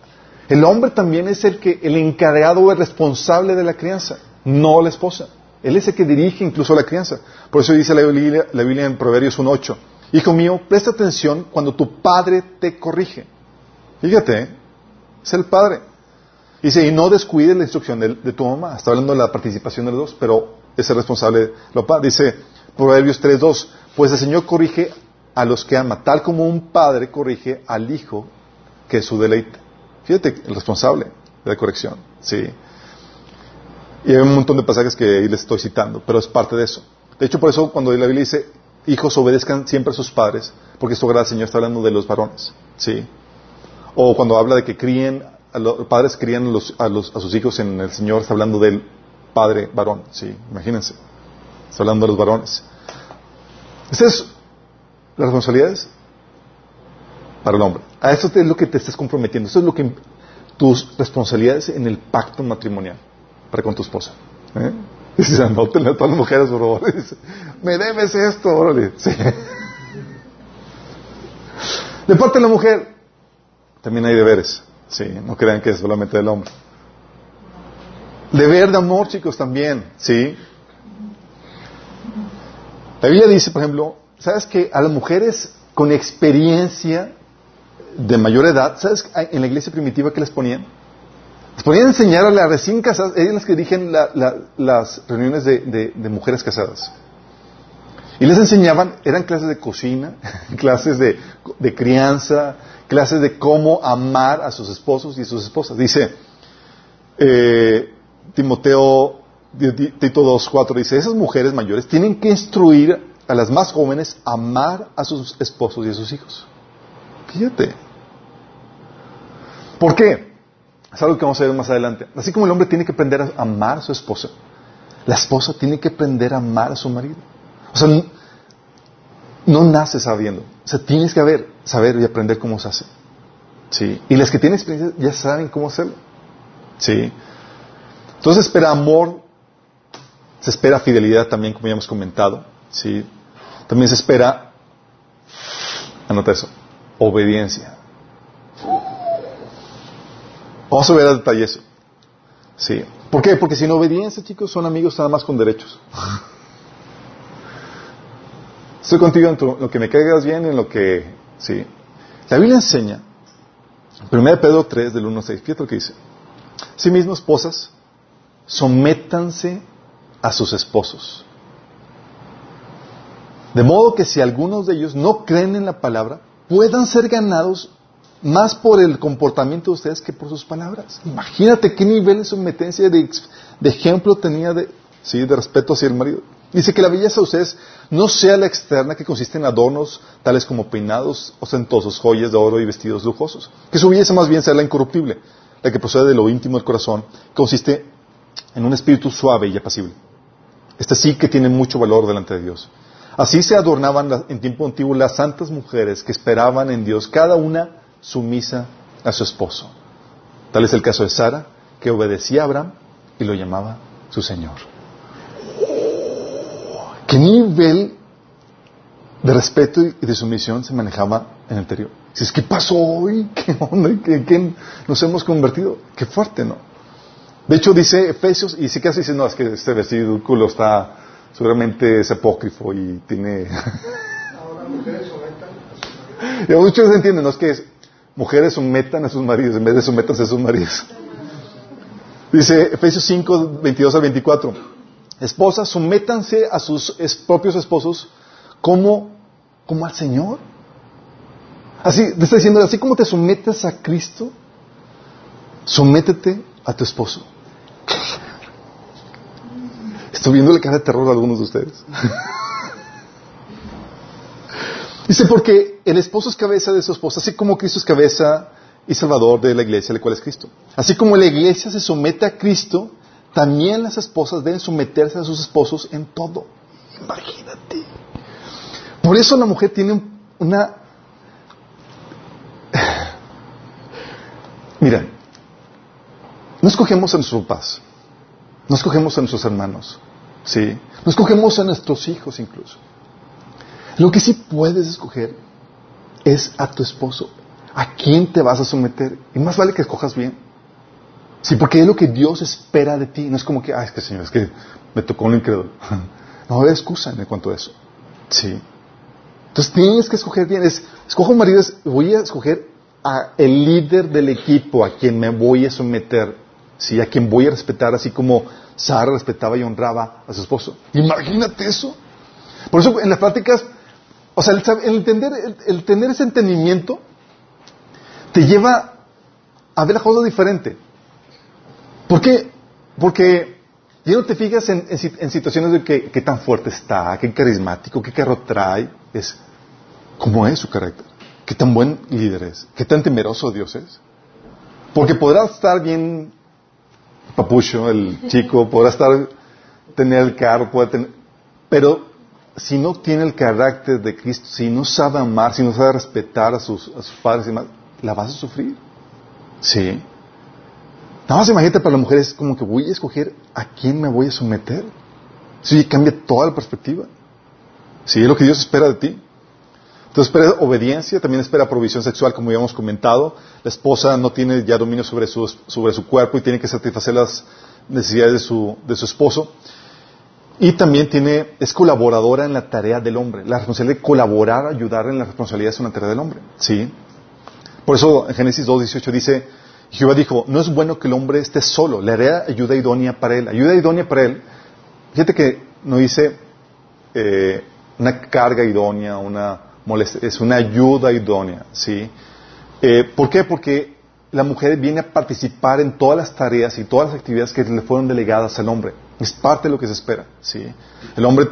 El hombre también es el que, el encargado o el responsable de la crianza, no la esposa. Él es el que dirige incluso la crianza. Por eso dice la Biblia, la Biblia en Proverbios 1.8. Hijo mío, presta atención cuando tu padre te corrige. Fíjate, ¿eh? es el padre. Dice, y no descuides la instrucción de, tu mamá. Está hablando de la participación de los dos, pero es el responsable de lo. Dice Proverbios 3.2, pues el Señor corrige a los que ama, tal como un padre corrige al hijo que es su deleite. Fíjate, el responsable de la corrección. Sí. Y hay un montón de pasajes que ahí les estoy citando, pero es parte de eso. De hecho, por eso cuando la Biblia dice, hijos obedezcan siempre a sus padres, porque esto gracias Señor está hablando de los varones. ¿sí? O cuando habla de que críen, los padres crían a, sus hijos en el Señor, está hablando del padre varón. ¿sí? Imagínense. Está hablando de los varones. Esa es las responsabilidades para el hombre. A eso es lo que te estás comprometiendo. Eso es lo que tus responsabilidades en el pacto matrimonial para con tu esposa. ¿Eh? Dices, anótenle a todas las mujeres, me debes esto, órale. De parte de la mujer, también hay deberes. Sí, no crean que es solamente del hombre. Deber de amor, chicos, también. Sí. La Biblia dice, por ejemplo, ¿sabes que a las mujeres con experiencia de mayor edad, ¿sabes en la iglesia primitiva que les ponían? Les ponían a enseñar a las recién casadas, ellas las que dirigen las reuniones de, mujeres casadas. Y les enseñaban, eran clases de cocina, clases de, crianza, clases de cómo amar a sus esposos y sus esposas. Dice eh, Timoteo Tito 2.4, dice, esas mujeres mayores tienen que instruir a las más jóvenes amar a sus esposos y a sus hijos. Fíjate. ¿Por qué? Es algo que vamos a ver más adelante. Así como el hombre tiene que aprender a amar a su esposa, la esposa tiene que aprender a amar a su marido. O sea, no, nace sabiendo. O sea, tienes que haber, saber y aprender cómo se hace. ¿Sí? Y las que tienen experiencia ya saben cómo hacerlo. ¿Sí? Entonces espera amor, se espera fidelidad también, como ya hemos comentado. ¿Sí? También se espera, anota eso, obediencia. Vamos a ver a detalle eso. Sí. ¿Por qué? Porque sin obediencia, chicos, son amigos nada más con derechos. Estoy contigo en lo que me caigas bien en lo que... Sí. La Biblia enseña, 1 Pedro 3, del 1 al 6, fíjate que dice. Sí mismo, esposas, sométanse a sus esposos. De modo que si algunos de ellos no creen en la palabra, puedan ser ganados más por el comportamiento de ustedes que por sus palabras. Imagínate qué nivel de someten de, de ejemplo tenía de, ¿sí? de respeto hacia el marido. Dice que la belleza de ustedes no sea la externa que consiste en adornos tales como peinados ostentosos, joyas de oro y vestidos lujosos. Que su belleza más bien sea la incorruptible, la que procede de lo íntimo del corazón, que consiste en un espíritu suave y apacible. Este sí que tiene mucho valor delante de Dios. Así se adornaban en tiempo antiguo las santas mujeres que esperaban en Dios, cada una sumisa a su esposo. Tal es el caso de Sara, que obedecía a Abraham y lo llamaba su Señor. ¿Qué nivel de respeto y de sumisión se manejaba en el interior? Dices, ¿qué pasó hoy? ¿Qué onda? ¿Qué, qué nos hemos convertido? Qué fuerte, ¿no? De hecho, dice Efesios, y si casi dice, no, es que este versículo está, seguramente es apócrifo y tiene... Y muchos entienden, ¿no? Es que mujeres sometan a sus maridos en vez de sometanse a sus maridos. Dice Efesios 5, 22 al 24. Esposas, sométanse a sus propios esposos como, como al Señor. Así, te está diciendo, así como te sometes a Cristo, sométete a tu esposo. Estoy la cara de terror a algunos de ustedes. Dice, porque el esposo es cabeza de su esposa, así como Cristo es cabeza y salvador de la iglesia, la cual es Cristo. Así como la iglesia se somete a Cristo, también las esposas deben someterse a sus esposos en todo. Imagínate. Por eso la mujer tiene una... Mira, no escogemos a nuestros papás, no escogemos a nuestros hermanos, ¿sí? No escogemos a nuestros hijos incluso. Lo que sí puedes escoger es a tu esposo. ¿A quién te vas a someter? Y más vale que escojas bien. Sí, porque es lo que Dios espera de ti. No es como que, ay, es que Señor, es que me tocó un incrédulo. No hay excusa en cuanto a eso. Sí. Entonces tienes que escoger bien. Es, escojo un marido, voy a escoger a el líder del equipo, a quien me voy a someter, sí, a quien voy a respetar, así como Sara respetaba y honraba a su esposo. Imagínate eso. Por eso en las prácticas o sea, el, entender, el, tener ese entendimiento te lleva a ver la cosa diferente. ¿Por qué? Porque ya no te fijas en, situaciones de que, qué tan fuerte está, qué carismático, qué carro trae, es cómo es su carácter, qué tan buen líder es, qué tan temeroso Dios es. Porque podrá estar bien papucho el chico, podrá estar tener el carro, puede tener, pero si no tiene el carácter de Cristo, si no sabe amar, si no sabe respetar a sus, padres y demás, la vas a sufrir. Sí. Nada más imagínate para la mujer es como que voy a escoger a quién me voy a someter. Sí, cambia toda la perspectiva. Sí, es lo que Dios espera de ti. Entonces espera obediencia, también espera provisión sexual, como habíamos comentado. La esposa no tiene ya dominio sobre su, sobre su cuerpo y tiene que satisfacer las necesidades de su, de su esposo. Y también tiene, es colaboradora en la tarea del hombre. La responsabilidad de colaborar, ayudar en la responsabilidad es una tarea del hombre. ¿Sí? Por eso en Génesis 2.18 dice, Jehová dijo, no es bueno que el hombre esté solo, le haré ayuda idónea para él. Ayuda idónea para él. Fíjate que no dice eh, una carga idónea, una es una ayuda idónea. ¿Sí? Eh, ¿Por qué? Porque la mujer viene a participar en todas las tareas y todas las actividades que le fueron delegadas al hombre. Es parte de lo que se espera. ¿sí? El hombre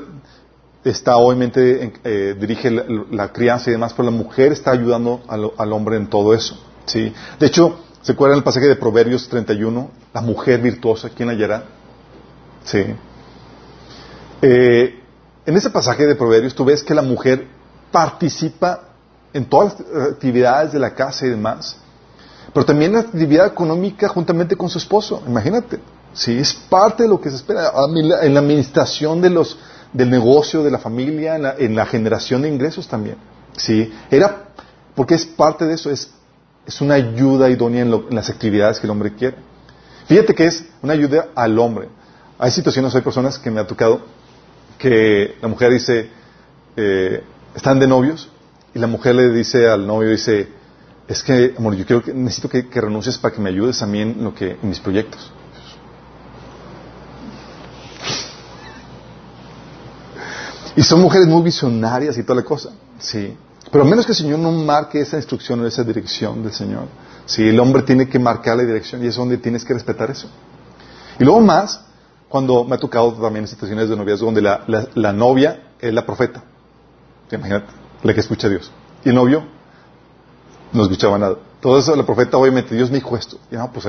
está obviamente, eh, dirige la, crianza y demás, pero la mujer está ayudando al, hombre en todo eso. ¿sí? De hecho, ¿se acuerdan el pasaje de Proverbios 31? La mujer virtuosa, ¿quién la hallará? Sí. Eh, en ese pasaje de Proverbios tú ves que la mujer participa en todas las actividades de la casa y demás pero también la actividad económica juntamente con su esposo, imagínate. Sí, es parte de lo que se espera en la administración de los, del negocio, de la familia, en la, generación de ingresos también. Sí, era porque es parte de eso, es, es una ayuda idónea en, las actividades que el hombre quiere. Fíjate que es una ayuda al hombre. Hay situaciones, hay personas que me ha tocado que la mujer dice, eh, están de novios y la mujer le dice al novio, dice, es que, amor, yo quiero que, necesito que, renuncies para que me ayudes a en, lo que, en mis proyectos. Y son mujeres muy visionarias y toda la cosa, sí. Pero a menos que el Señor no marque esa instrucción o esa dirección del Señor, si el hombre tiene que marcar la dirección y es donde tienes que respetar eso. Y luego más, cuando me ha tocado también situaciones de noviazgo donde la, la, novia es la profeta. Imagínate, la que escucha a Dios. Y el novio no escuchaba nada. Todo eso, la profeta, obviamente, Dios me dijo esto. Y, pues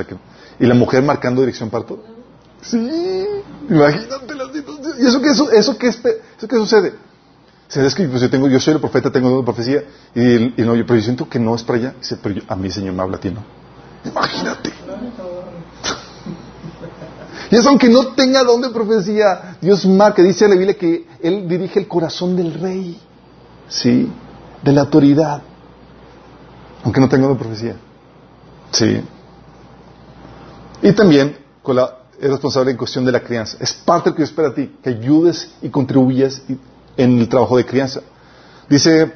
y la mujer marcando dirección para todo. Sí, imagínate las. ¿Y eso qué, eso, eso qué, eso qué sucede? Se es que pues, yo, tengo, yo soy el profeta, tengo una profecía. Y, y no, yo, pero yo siento que no es para allá. Dice, pero a mí el Señor me habla a ti, ¿no? Imagínate. Y eso aunque no tenga don de profecía, Dios marca, dice la Biblia que Él dirige el corazón del rey, ¿sí? De la autoridad. Aunque no tenga de profecía. Sí. Y también con la, es responsable en cuestión de la crianza. Es parte de lo que espera a ti, que ayudes y contribuyas en el trabajo de crianza. Dice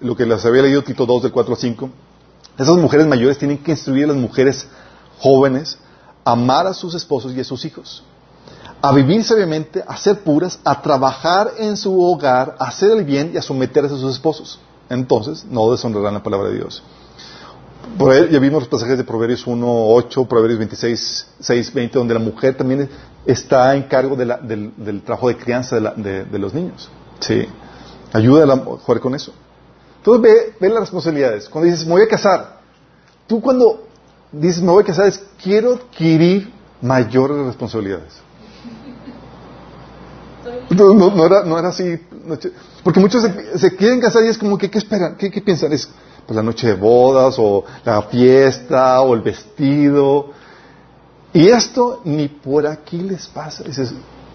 lo que les había leído Tito 2 del 4 al 5. Esas mujeres mayores tienen que instruir a las mujeres jóvenes amar a sus esposos y a sus hijos, a vivir sabiamente, a ser puras, a trabajar en su hogar, a hacer el bien y a someterse a sus esposos. Entonces, no deshonrarán la palabra de Dios. Por ya vimos los pasajes de Proverbios 1, 8, Proverbios 26, 6, 20, donde la mujer también está en cargo del, trabajo de crianza de, los niños. Sí. Ayuda a la mujer con eso. Entonces ve, ve las responsabilidades. Cuando dices, me voy a casar, tú cuando dices, me voy a casar, es quiero adquirir mayores responsabilidades. No, era, no era así. Porque muchos se, quieren casar y es como que, ¿qué esperan? ¿Qué, piensan? Es pues, la noche de bodas, o la fiesta, o el vestido. Y esto ni por aquí les pasa. dices,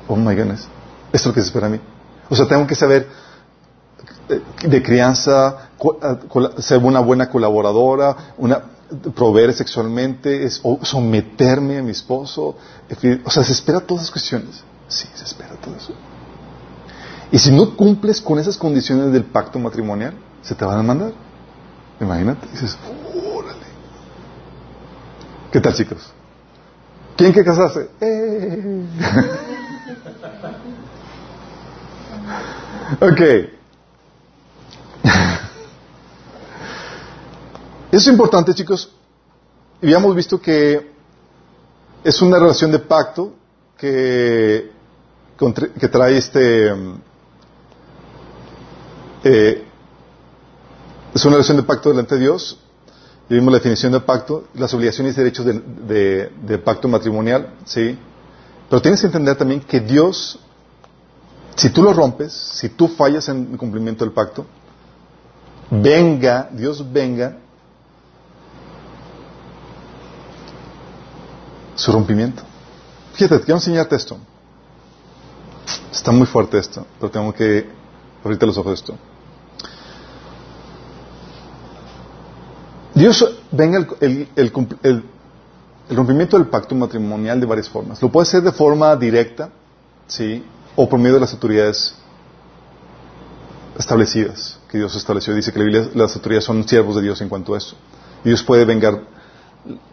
oh my goodness, esto es lo que se espera a mí. O sea, tengo que saber eh, de crianza, ser una buena colaboradora, una, proveer sexualmente, es someterme a mi esposo. O sea, se espera todas esas cuestiones. Sí, se espera todo eso. Y si no cumples con esas condiciones del pacto matrimonial, se te van a mandar. Imagínate, dices, órale. ¿Qué tal, chicos? ¿Quién que casarse? ¡Eh! ok. Es importante, chicos. Habíamos visto que es una relación de pacto que, que trae este... Eh, es una relación de pacto delante de Dios. Y vimos la definición de pacto, las obligaciones y derechos de, de pacto matrimonial, ¿sí? Pero tienes que entender también que Dios, si tú lo rompes, si tú fallas en el cumplimiento del pacto, venga, Dios venga su rompimiento. Fíjate, quiero enseñarte esto. Está muy fuerte esto, pero tengo que abrirte los ojos de esto. Dios venga el, el, rompimiento del pacto matrimonial de varias formas. Lo puede hacer de forma directa, ¿sí? O por medio de las autoridades establecidas, que Dios estableció. Dice que las autoridades son siervos de Dios en cuanto a eso. Dios puede vengar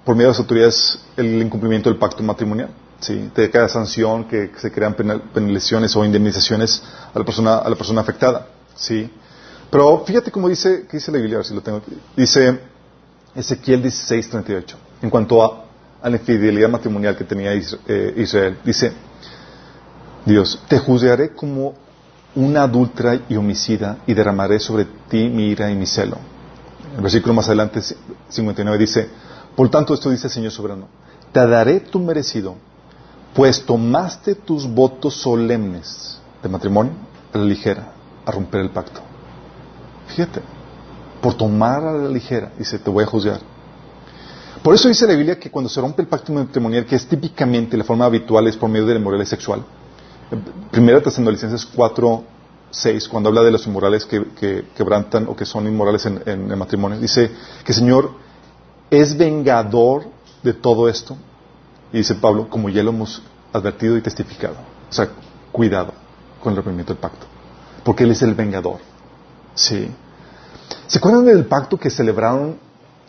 por medio de las autoridades el incumplimiento del pacto matrimonial. ¿Sí? De cada sanción que se crean penalizaciones o indemnizaciones a la persona, a la persona afectada. ¿sí? Pero fíjate cómo dice, ¿qué dice la Biblia? Ver si lo tengo aquí. Dice Ezequiel 16:38, en cuanto a, la infidelidad matrimonial que tenía eh, Israel. Dice, Dios, te juzgaré como una adulta y homicida y derramaré sobre ti mi ira y mi celo. El versículo más adelante, 59, dice, por tanto, esto dice el Señor soberano, te daré tu merecido, pues tomaste tus votos solemnes de matrimonio a la ligera, a romper el pacto. Fíjate, por tomar a la ligera, dice, te voy a juzgar. Por eso dice la Biblia que cuando se rompe el pacto matrimonial, que es típicamente la forma habitual, es por medio de la inmoralidad sexual. Primera Tesalonicenses 4, 6, cuando habla de los inmorales que, quebrantan o que son inmorales en, en el matrimonio, dice que el Señor es vengador de todo esto. Y dice Pablo, como ya lo hemos advertido y testificado. O sea, cuidado con el rompimiento del pacto. Porque Él es el vengador. Sí. ¿Se acuerdan del pacto que celebraron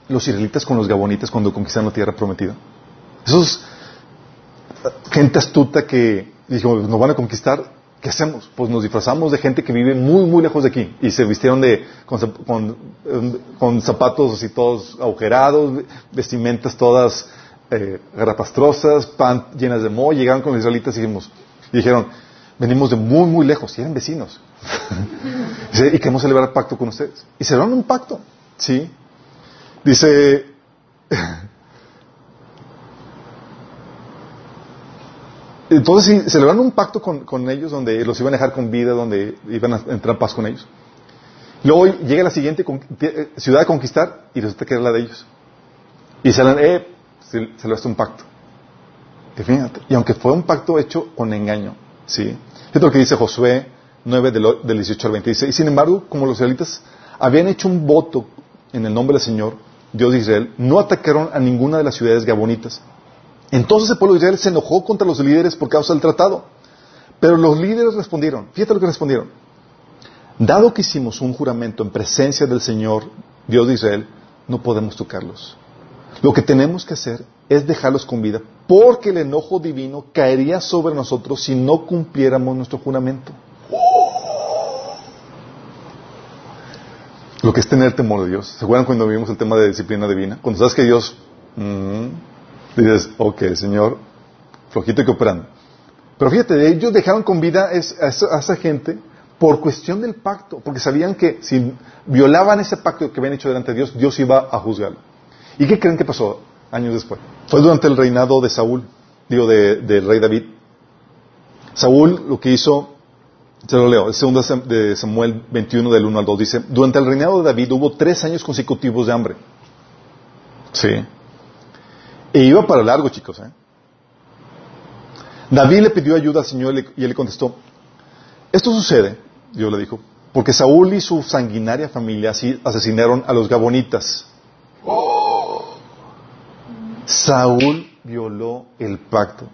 los israelitas con los gabonitas cuando conquistaron la tierra prometida? Esos eh, gente astuta que dijimos, nos van a conquistar, ¿qué hacemos? Pues nos disfrazamos de gente que vive muy, muy lejos de aquí y se vistieron de, con, con, zapatos así todos agujerados, vestimentas todas eh, garrapastrosas, pan llenas de moho, llegaron con los israelitas y dijimos, y dijeron, venimos de muy, muy lejos, y eran vecinos. y queremos celebrar pacto con ustedes. Y celebraron un pacto, ¿sí? Dice, entonces celebraron un pacto con, ellos donde los iban a dejar con vida, donde iban a entrar en paz con ellos. Luego llega la siguiente eh, ciudad a conquistar y resulta que era la de ellos. Y se eh, celebraste un pacto. Y aunque fue un pacto hecho con engaño, ¿sí? Es lo que dice Josué 9 del, 18 al 20. Dice, y sin embargo, como los israelitas habían hecho un voto en el nombre del Señor, Dios de Israel, no atacaron a ninguna de las ciudades gabonitas. Entonces el pueblo de Israel se enojó contra los líderes por causa del tratado. Pero los líderes respondieron, fíjate lo que respondieron. Dado que hicimos un juramento en presencia del Señor, Dios de Israel, no podemos tocarlos. Lo que tenemos que hacer es dejarlos con vida, porque el enojo divino caería sobre nosotros si no cumpliéramos nuestro juramento. Lo que es tener temor de Dios. ¿Se acuerdan cuando vimos el tema de disciplina divina? Cuando sabes que Dios, mm, dices, ok, Señor, flojito y cooperando. Pero fíjate, ellos dejaron con vida a esa gente por cuestión del pacto, porque sabían que si violaban ese pacto que habían hecho delante de Dios, Dios iba a juzgarlo. ¿Y qué creen que pasó años después? Fue durante el reinado de Saúl, digo, del rey David. Saúl lo que hizo, se lo leo, el segundo de Samuel 21 del 1 al 2 dice, durante el reinado de David hubo tres años consecutivos de hambre. Sí. E iba para largo, chicos. ¿eh? David le pidió ayuda al Señor y él le contestó, esto sucede, Dios le dijo, porque Saúl y su sanguinaria familia asesinaron a los gabonitas Saúl violó el pacto.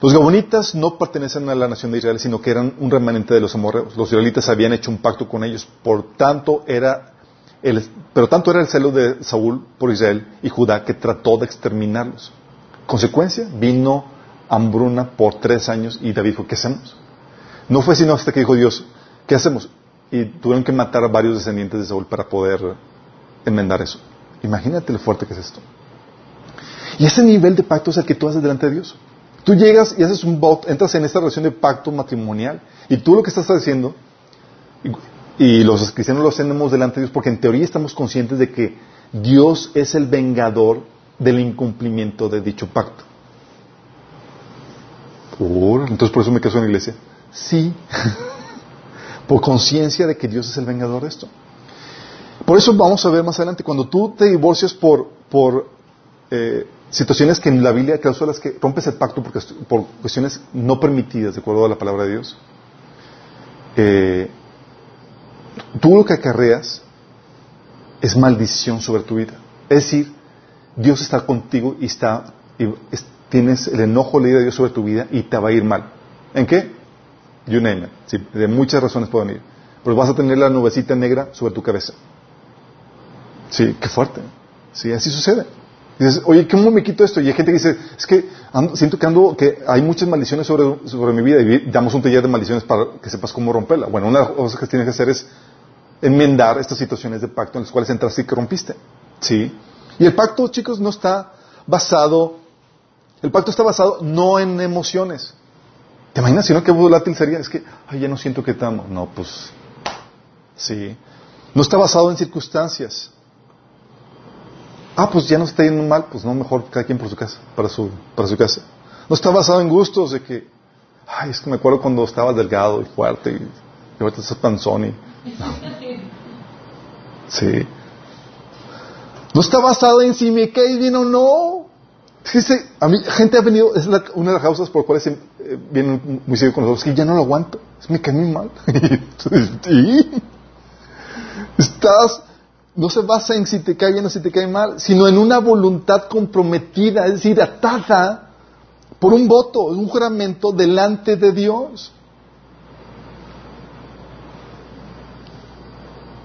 Los gabonitas no pertenecen a la nación de Israel, sino que eran un remanente de los amorreos. Los israelitas habían hecho un pacto con ellos, por tanto era el, pero tanto era el celo de Saúl por Israel y Judá que trató de exterminarlos. Consecuencia, vino hambruna por tres años y David dijo, ¿qué hacemos? No fue sino hasta que dijo Dios, ¿qué hacemos? Y tuvieron que matar a varios descendientes de Saúl para poder enmendar eso. Imagínate lo fuerte que es esto. Y ese nivel de pacto es el que tú haces delante de Dios. Tú llegas y haces un voto, entras en esta relación de pacto matrimonial y tú lo que estás haciendo, y, los cristianos lo hacemos delante de Dios porque en teoría estamos conscientes de que Dios es el vengador del incumplimiento de dicho pacto. entonces por eso me caso en la iglesia. Sí, por conciencia de que Dios es el vengador de esto. Por eso vamos a ver más adelante, cuando tú te divorcias por, por eh, situaciones que en la Biblia las que rompes el pacto por cuestiones no permitidas de acuerdo a la palabra de Dios. Eh, tú lo que acarreas es maldición sobre tu vida. Es decir, Dios está contigo y está tienes el enojo leído de Dios sobre tu vida y te va a ir mal. ¿En qué? You name it. de muchas razones pueden ir. Pero vas a tener la nubecita negra sobre tu cabeza. Sí, qué fuerte. Sí, así sucede. Dices, oye, ¿cómo me quito esto? Y hay gente que dice, es que siento que ando, que hay muchas maldiciones sobre, sobre mi vida y damos un taller de maldiciones para que sepas cómo romperla. Bueno, una de las cosas que tienes que hacer es enmendar estas situaciones de pacto en las cuales entraste y que rompiste. ¿Sí? Y el pacto, chicos, no está basado, el pacto está basado no en emociones. ¿Te imaginas si no qué volátil sería? Es que, ay, ya no siento que te amo. No, pues, sí. No está basado en circunstancias. Ah, pues ya no está yendo mal, pues no, mejor cada quien por su casa, para su, para su casa. No está basado en gustos de que, ay, es que me acuerdo cuando estaba delgado y fuerte y, ahorita estás panzón y... Sí. No está basado en si me caes bien o no. A mí, gente ha venido, es una de las causas por las cuales eh, vienen muy serio con nosotros, que ya no lo aguanto. Es me cae muy mal. ¿Sí? Estás no se basa en si te cae bien o si te cae mal, sino en una voluntad comprometida, es decir, atada por un voto, un juramento delante de Dios.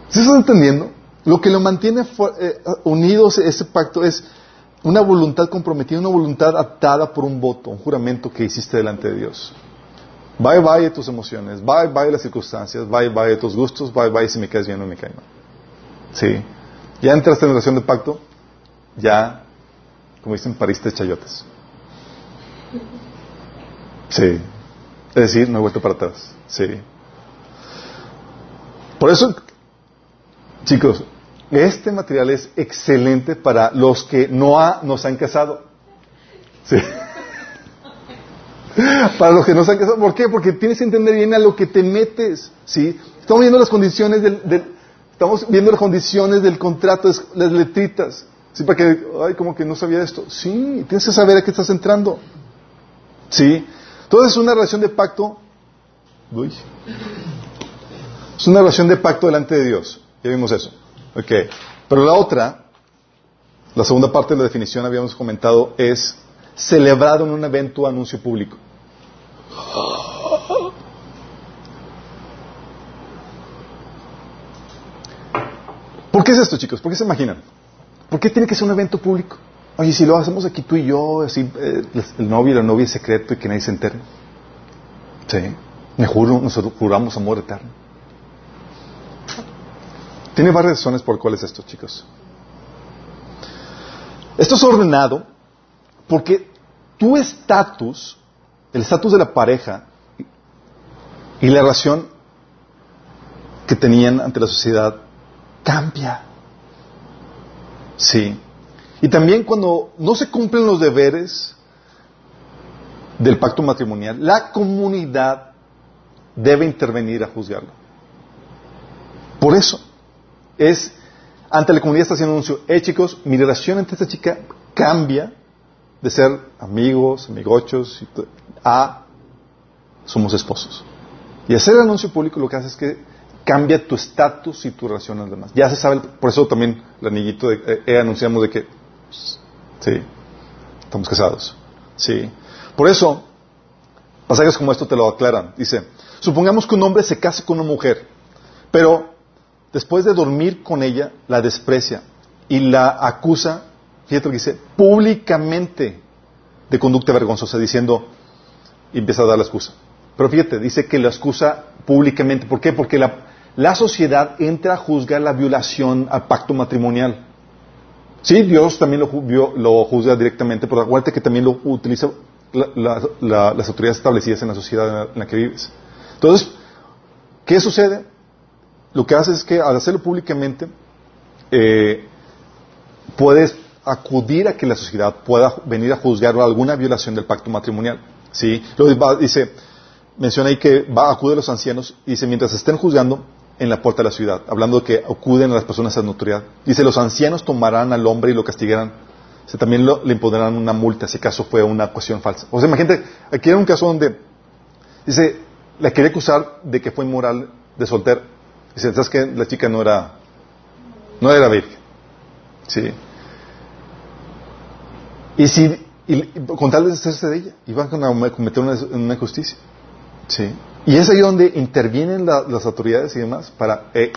¿Sí estás entendiendo? Lo que lo mantiene eh, unidos ese pacto es una voluntad comprometida, una voluntad atada por un voto, un juramento que hiciste delante de Dios. Bye bye tus emociones, bye bye las circunstancias, bye bye tus gustos, bye bye si me caes bien o me caes mal. Sí. Ya entraste en relación de pacto, ya, como dicen, pariste chayotes. Sí. Es decir, no he vuelto para atrás. Sí. Por eso, chicos, este material es excelente para los que no ha, nos han casado. Sí. Para los que no se han casado. ¿Por qué? Porque tienes que entender bien a lo que te metes. ¿sí? Estamos viendo las condiciones del, estamos viendo las condiciones del contrato, las letritas. ¿Sí? Para que, ay, como que no sabía esto. Sí, tienes que saber a qué estás entrando. ¿Sí? Entonces es una relación de pacto. Uy. Es una relación de pacto delante de Dios. Ya vimos eso. Ok. Pero la otra, la segunda parte de la definición habíamos comentado, es celebrado en un evento o anuncio público. ¿Por qué es esto, chicos? ¿Por qué se imaginan? ¿Por qué tiene que ser un evento público? Oye, si lo hacemos aquí tú y yo, así, eh, el novio y la novia es secreto y que nadie se entere. Sí. Me juro, nosotros juramos amor eterno. Tiene varias razones por cuáles esto, chicos. Esto es ordenado porque tu estatus, el estatus de la pareja y la relación que tenían ante la sociedad cambia. Sí. Y también cuando no se cumplen los deberes del pacto matrimonial, la comunidad debe intervenir a juzgarlo. Por eso, es, ante la comunidad está haciendo un anuncio, eh chicos, mi relación entre esta chica cambia de ser amigos, amigochos, a somos esposos. Y hacer el anuncio público lo que hace es que cambia tu estatus y tu relación a demás. Ya se sabe, por eso también el anillito de, eh, eh, anunciamos de que, sí, estamos casados. Sí. Por eso, pasajes como esto te lo aclaran. Dice, supongamos que un hombre se casa con una mujer, pero después de dormir con ella, la desprecia y la acusa fíjate lo que dice, públicamente de conducta vergonzosa, diciendo, y empieza a dar la excusa. Pero fíjate, dice que la excusa públicamente. ¿Por qué? Porque la, sociedad entra a juzgar la violación al pacto matrimonial. Sí, Dios también lo, lo juzga directamente, pero acuérdate que también lo utiliza las autoridades establecidas en la sociedad en la, que vives. Entonces, ¿qué sucede? Lo que hace es que al hacerlo públicamente, eh, puedes acudir a que la sociedad pueda venir a juzgar alguna violación del pacto matrimonial. ¿sí? dice, menciona ahí que va a acudir a los ancianos y dice, mientras estén juzgando en la puerta de la ciudad, hablando de que acuden a las personas a notoriedad. Dice, los ancianos tomarán al hombre y lo castigarán. Dice, también le impondrán una multa si acaso fue una acusación falsa. O sea, imagínate, aquí era un caso donde, dice, la quería acusar de que fue inmoral de soltera. Dice, ¿sabes que La chica no era, no era virgen. Sí. Y si, con tal de deshacerse de ella, iban a cometer una, injusticia. ¿Sí? Y es ahí donde intervienen las autoridades y demás para, eh,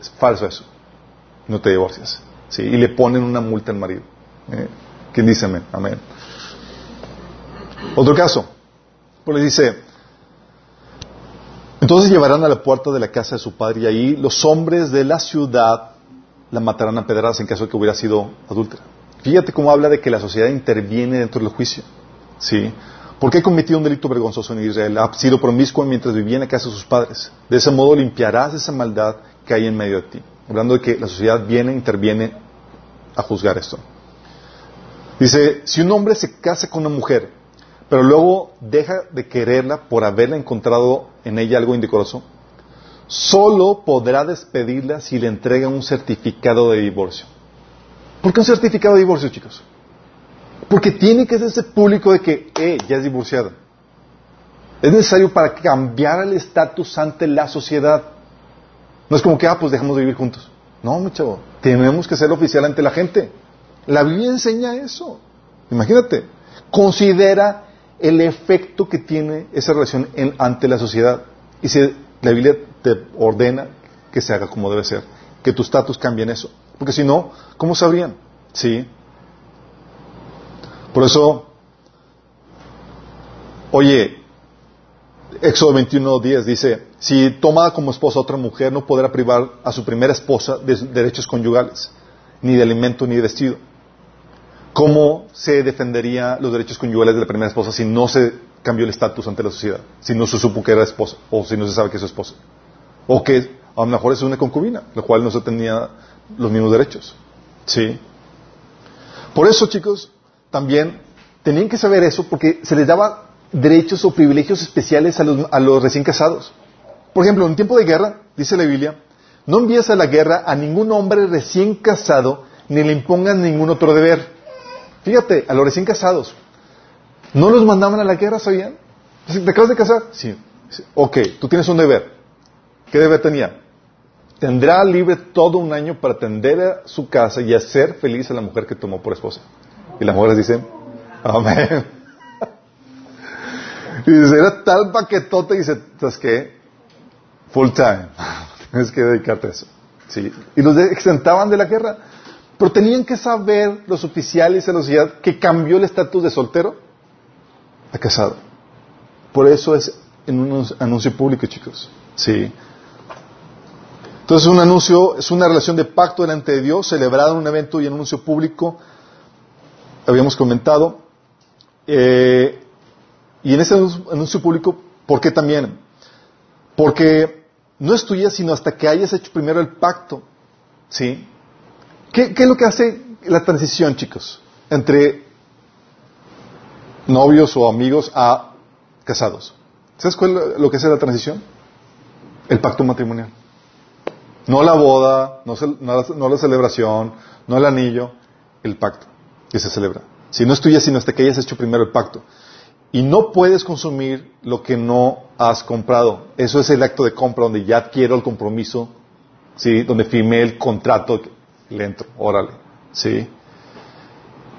es falso eso, no te divorcias. ¿Sí? Y le ponen una multa al marido. ¿Eh? ¿Quién dice amén? Amén. Otro caso, pues le dice, entonces llevarán a la puerta de la casa de su padre y ahí los hombres de la ciudad la matarán a pedradas en caso de que hubiera sido adúltera. Fíjate cómo habla de que la sociedad interviene dentro del juicio. ¿Sí? ¿Por qué cometido un delito vergonzoso en Israel? Ha sido promiscuo mientras vivía en la casa de sus padres. De ese modo limpiarás esa maldad que hay en medio de ti. Hablando de que la sociedad viene, interviene a juzgar esto. Dice, si un hombre se casa con una mujer, pero luego deja de quererla por haberla encontrado en ella algo indecoroso, solo podrá despedirla si le entrega un certificado de divorcio. ¿Por qué un certificado de divorcio, chicos? Porque tiene que ser ese público de que, eh, ya es divorciada. Es necesario para cambiar el estatus ante la sociedad. No es como que, ah, pues dejamos de vivir juntos. No, mi chavo, tenemos que ser oficial ante la gente. La Biblia enseña eso. Imagínate, considera el efecto que tiene esa relación ante la sociedad. Y si la Biblia te ordena que se haga como debe ser, que tu estatus cambie en eso. Porque si no, ¿cómo sabrían? Sí. Por eso, oye, Éxodo 21.10 dice, si toma como esposa a otra mujer, no podrá privar a su primera esposa de derechos conyugales, ni de alimento ni de vestido. ¿Cómo se defendería los derechos conyugales de la primera esposa si no se cambió el estatus ante la sociedad? Si no se supo que era esposa, o si no se sabe que es su esposa. O que a lo mejor es una concubina, la cual no se tenía los mismos derechos. ¿Sí? Por eso, chicos, también tenían que saber eso porque se les daba derechos o privilegios especiales a los, a los recién casados. Por ejemplo, en tiempo de guerra, dice la Biblia, no envíes a la guerra a ningún hombre recién casado ni le impongan ningún otro deber. Fíjate, a los recién casados, no los mandaban a la guerra, ¿sabían? ¿Te acabas de casar? Sí. Ok, tú tienes un deber. ¿Qué deber tenía? Tendrá libre todo un año para atender a su casa y hacer feliz a la mujer que tomó por esposa. Y las mujeres dicen, amén. Y dice, era tal paquetote y dice, ¿sabes qué? Full time. Tienes que dedicarte a eso. ¿Sí? Y los exentaban de la guerra. Pero tenían que saber los oficiales de la sociedad que cambió el estatus de soltero a casado. Por eso es en un anuncio público, chicos. Sí. Entonces un anuncio es una relación de pacto delante de Dios, celebrado en un evento y en un anuncio público. Habíamos comentado. Eh, y en ese anuncio público, ¿por qué también? Porque no es tuya sino hasta que hayas hecho primero el pacto. ¿Sí? ¿Qué, es lo que hace la transición, chicos? Entre novios o amigos a casados. ¿Sabes cuál es lo que hace la transición? El pacto matrimonial. No la boda, no, no, la, celebración, no el anillo, el pacto que se celebra. Si no es tuya, sino hasta que hayas hecho primero el pacto. Y no puedes consumir lo que no has comprado. Eso es el acto de compra donde ya adquiero el compromiso, ¿sí? donde firmé el contrato, le entro, órale. ¿sí?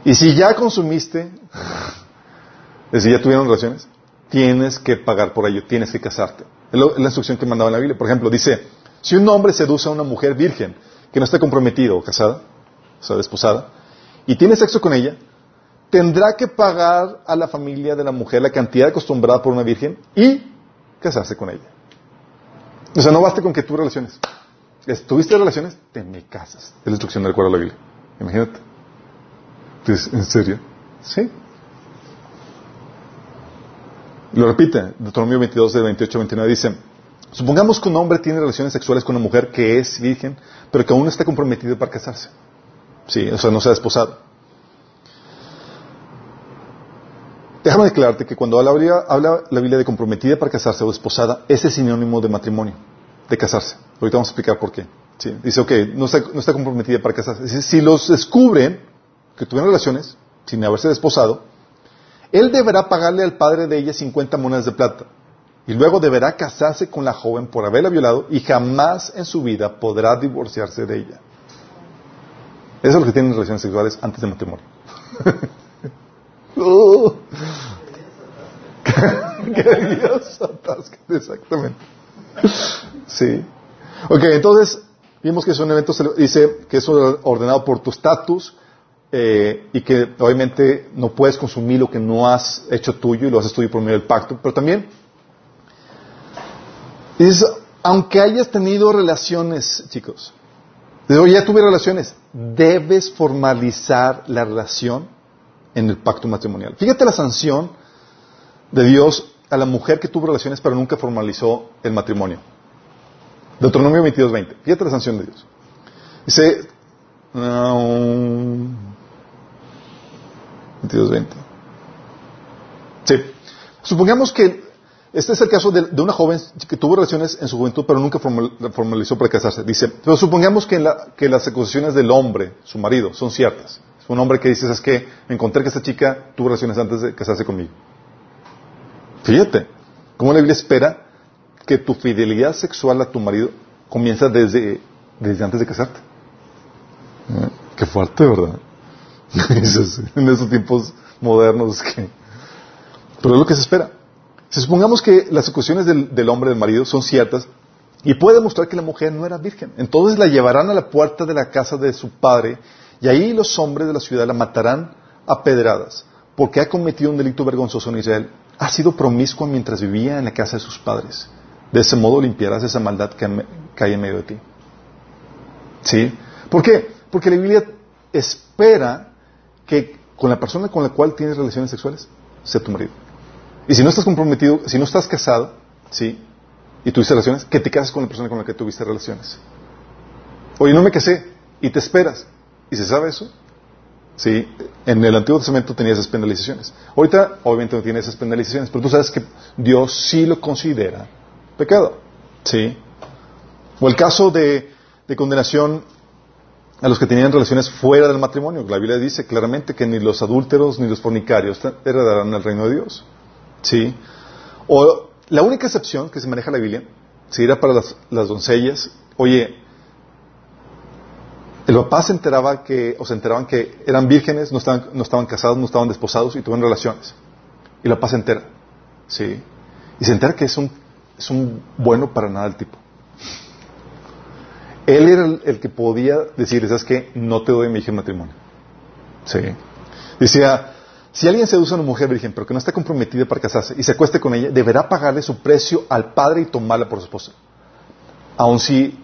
Y si ya consumiste, es decir, ya tuvieron relaciones, tienes que pagar por ello, tienes que casarte. Es la instrucción que mandaba en la Biblia. Por ejemplo, dice, si un hombre seduce a una mujer virgen que no está comprometido o casada, o sea, desposada, y tiene sexo con ella, tendrá que pagar a la familia de la mujer la cantidad acostumbrada por una virgen y casarse con ella. O sea, no basta con que tú relaciones. ¿Tuviste relaciones? Te me casas. Es la instrucción del cual la Biblia. Imagínate. ¿En serio? Sí. Lo repite, Deuteronomio 22, de 28 29 dice, supongamos que un hombre tiene relaciones sexuales con una mujer que es virgen, pero que aún no está comprometido para casarse. Sí, o sea, no se ha desposado. Déjame declararte que cuando habla, habla, la Biblia de comprometida para casarse o desposada, ese es sinónimo de matrimonio, de casarse. Ahorita vamos a explicar por qué. Dice, ok, no está, comprometida para casarse. si los descubren que tuvieron relaciones sin haberse desposado, él deberá pagarle al padre de ella 50 monedas de plata. Y luego deberá casarse con la joven por haberla violado y jamás en su vida podrá divorciarse de ella. Eso es lo que tienen relaciones sexuales antes de matrimonio. Uh. ¡Qué Dios Exactamente. Sí. Ok, entonces vimos que es un evento, dice que es ordenado por tu estatus eh, y que obviamente no puedes consumir lo que no has hecho tuyo y lo haces tuyo por medio del pacto, pero también dice, aunque hayas tenido relaciones, chicos, ya tuve relaciones, debes formalizar la relación en el pacto matrimonial. Fíjate la sanción de Dios a la mujer que tuvo relaciones pero nunca formalizó el matrimonio. Deuteronomio 22.20. Fíjate la sanción de Dios. Dice... 22.20. Sí. Supongamos que este es el caso de, una joven que tuvo relaciones en su juventud pero nunca formalizó para casarse. Dice, pero supongamos que, que las acusaciones del hombre, su marido, son ciertas un hombre que dice, es que encontré que esta chica tuvo relaciones antes de casarse conmigo. Fíjate, ¿cómo la Biblia espera que tu fidelidad sexual a tu marido comienza desde, desde antes de casarte? ¿Eh? Qué fuerte, ¿verdad? en esos tiempos modernos que... Pero es lo que se espera. Si supongamos que las acusaciones del, hombre, del marido, son ciertas, y puede demostrar que la mujer no era virgen. Entonces la llevarán a la puerta de la casa de su padre y ahí los hombres de la ciudad la matarán a pedradas, porque ha cometido un delito vergonzoso en Israel. ha sido promiscua mientras vivía en la casa de sus padres. De ese modo limpiarás esa maldad que, hay en medio de ti. ¿Sí? ¿Por qué? Porque la Biblia espera que con la persona con la cual tienes relaciones sexuales sea tu marido. Y si no estás comprometido, si no estás casado, ¿sí? Y tuviste relaciones, que te cases con la persona con la que tuviste relaciones. Oye, no me casé y te esperas. ¿Y se sabe eso? Sí, en el Antiguo Testamento tenía esas penalizaciones. Ahorita, obviamente, no tiene esas penalizaciones, pero tú sabes que Dios sí lo considera pecado. Sí. O el caso de, condenación a los que tenían relaciones fuera del matrimonio. La Biblia dice claramente que ni los adúlteros ni los fornicarios heredarán el reino de Dios. Sí. O la única excepción que se maneja la Biblia, si era para las, las doncellas, oye, el papá se enteraba que, o se enteraban que eran vírgenes, no estaban, no estaban casados, no estaban desposados y tuvieron relaciones. Y el papá se entera. ¿Sí? Y se entera que es un, es un bueno para nada el tipo. Él era el, que podía decir, ¿sabes qué? No te doy mi hija en matrimonio. ¿Sí? Decía, si alguien seduce a una mujer virgen, pero que no está comprometida para casarse y se acueste con ella, deberá pagarle su precio al padre y tomarla por su esposa. Aun si,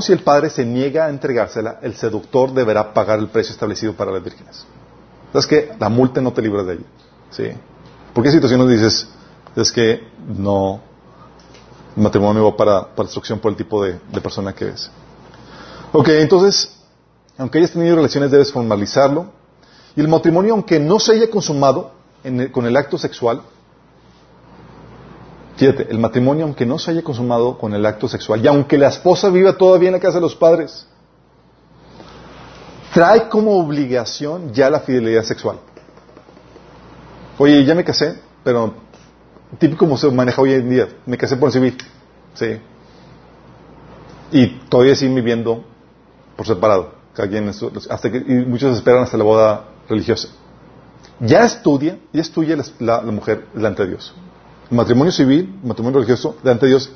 si el padre se niega a entregársela, el seductor deberá pagar el precio establecido para las vírgenes. ¿Sabes que La multa no te libra de ella. ¿Sí? ¿Por qué situaciones dices, es que no, el matrimonio va para, para destrucción por el tipo de, persona que es? Ok, entonces, aunque hayas tenido relaciones, debes formalizarlo. Y el matrimonio, aunque no se haya consumado con el acto sexual, Fíjate, el matrimonio, aunque no se haya consumado con el acto sexual, y aunque la esposa viva todavía en la casa de los padres, trae como obligación ya la fidelidad sexual. Oye, ya me casé, pero típico como se maneja hoy en día, me casé por civil, sí. Y todavía siguen viviendo por separado, hasta que, y muchos esperan hasta la boda religiosa. Ya estudia, ya estudia la, la mujer delante de Dios matrimonio civil, matrimonio religioso, delante de Dios,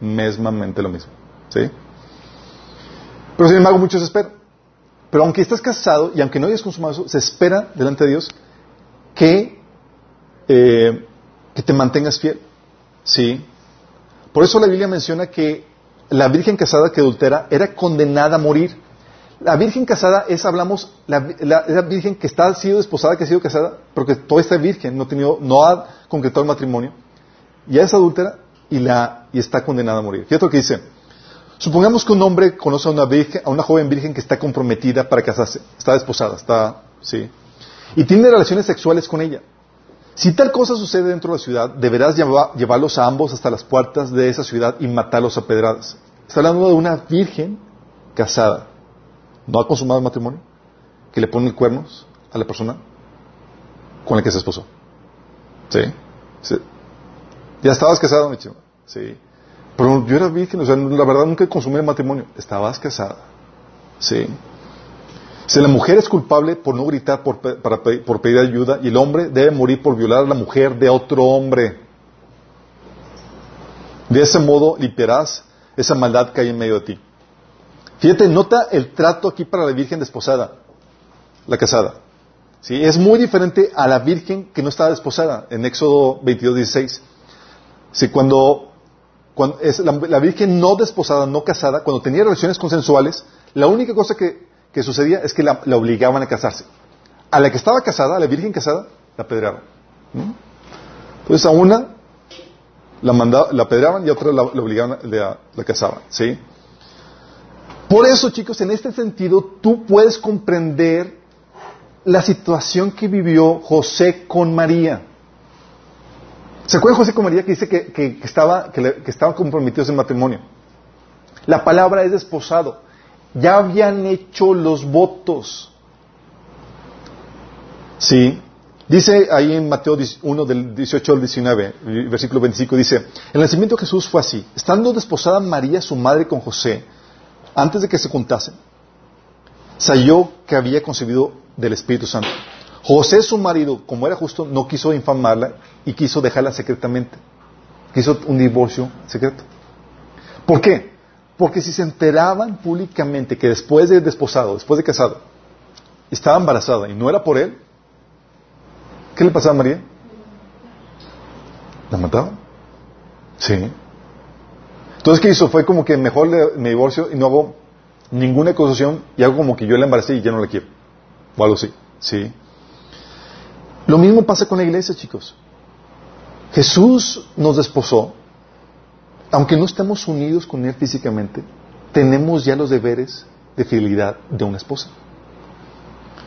mesmamente lo mismo. ¿Sí? Pero sin embargo, muchos esperan. Pero aunque estés casado y aunque no hayas consumado eso, se espera delante de Dios que, eh, que te mantengas fiel. ¿Sí? Por eso la Biblia menciona que la virgen casada que adultera era condenada a morir. La virgen casada es, hablamos, la, virgen que está sido desposada, que ha sido casada, porque toda esta virgen no, ha tenido, no ha concretado el matrimonio ya es adúltera y, la, y está condenada a morir. Fíjate lo que dice. Supongamos que un hombre conoce a una, virgen, a una joven virgen que está comprometida para casarse, está desposada, está, sí, y tiene relaciones sexuales con ella. Si tal cosa sucede dentro de la ciudad, deberás llevarlos a ambos hasta las puertas de esa ciudad y matarlos a pedradas. Está hablando de una virgen casada, no ha consumado el matrimonio, que le pone cuernos a la persona con la que se esposó. ¿Sí? ¿Sí? Ya estabas casado, mi chico. Sí. Pero yo era virgen, o sea, la verdad nunca consumí el matrimonio. Estabas casada. Sí. Si la mujer es culpable por no gritar, por, por pedir ayuda, y el hombre debe morir por violar a la mujer de otro hombre. De ese modo limpiarás esa maldad que hay en medio de ti. Fíjate, nota el trato aquí para la virgen desposada, la casada. ¿Sí? Es muy diferente a la virgen que no estaba desposada, en Éxodo 22, 16. Si cuando, es la, virgen no desposada, no casada, cuando tenía relaciones consensuales, la única cosa que, sucedía es que la, obligaban a casarse. A la que estaba casada, a la virgen casada, la apedreaban. Entonces a una la, mandaba, la apedreaban y a otra la, obligaban, la, la casaban. ¿sí? Por eso, chicos, en este sentido, tú puedes comprender la situación que vivió José con María. ¿Se acuerdan José con María que dice que, estaba, que, estaban comprometidos en matrimonio? La palabra es desposado. Ya habían hecho los votos. Sí. Dice ahí en Mateo 1 del 18 al 19, versículo 25, dice, el nacimiento de Jesús fue así. Estando desposada María, su madre, con José, antes de que se juntasen, se que había concebido del Espíritu Santo. José, su marido, como era justo, no quiso infamarla y quiso dejarla secretamente. Quiso un divorcio secreto. ¿Por qué? Porque si se enteraban públicamente que después de desposado, después de casado, estaba embarazada y no era por él, ¿qué le pasaba a María? La mataban. Sí. Entonces, ¿qué hizo? Fue como que mejor me divorcio y no hago ninguna acusación y hago como que yo la embaracé y ya no la quiero. O algo así. Sí. Lo mismo pasa con la iglesia, chicos. Jesús nos desposó. Aunque no estemos unidos con Él físicamente, tenemos ya los deberes de fidelidad de una esposa.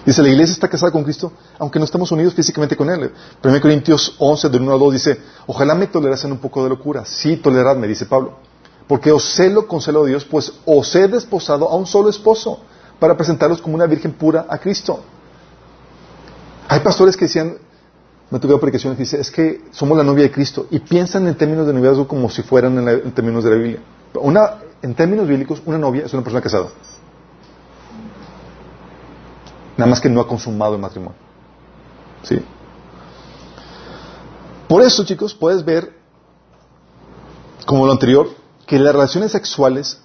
Dice, la iglesia está casada con Cristo, aunque no estamos unidos físicamente con Él. 1 Corintios 11, del 1 al 2 dice, ojalá me tolerasen un poco de locura. Sí, toleradme, dice Pablo. Porque os celo con celo de Dios, pues os he desposado a un solo esposo, para presentarlos como una virgen pura a Cristo. Hay pastores que decían, me tuve predicaciones que dice, es que somos la novia de Cristo y piensan en términos de noviazgo como si fueran en, términos de la Biblia. Una, en términos bíblicos, una novia es una persona casada. Nada más que no ha consumado el matrimonio. ¿Sí? Por eso, chicos, puedes ver, como lo anterior, que las relaciones sexuales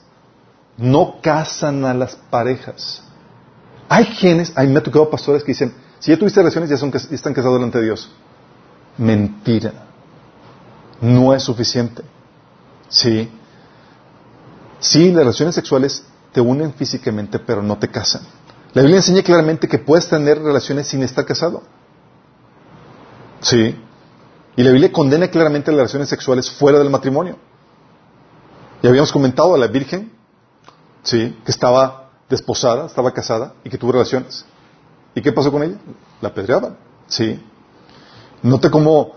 no casan a las parejas. Hay quienes, a mí me ha tocado pastores que dicen, si ya tuviste relaciones, ya, son, están casados delante de Dios. Mentira. No es suficiente. Sí. Sí, las relaciones sexuales te unen físicamente, pero no te casan. La Biblia enseña claramente que puedes tener relaciones sin estar casado. Sí. Y la Biblia condena claramente las relaciones sexuales fuera del matrimonio. Ya habíamos comentado a la Virgen, sí, que estaba desposada, estaba casada y que tuvo relaciones. ¿Y qué pasó con ella? La apedreaban. Sí. Note cómo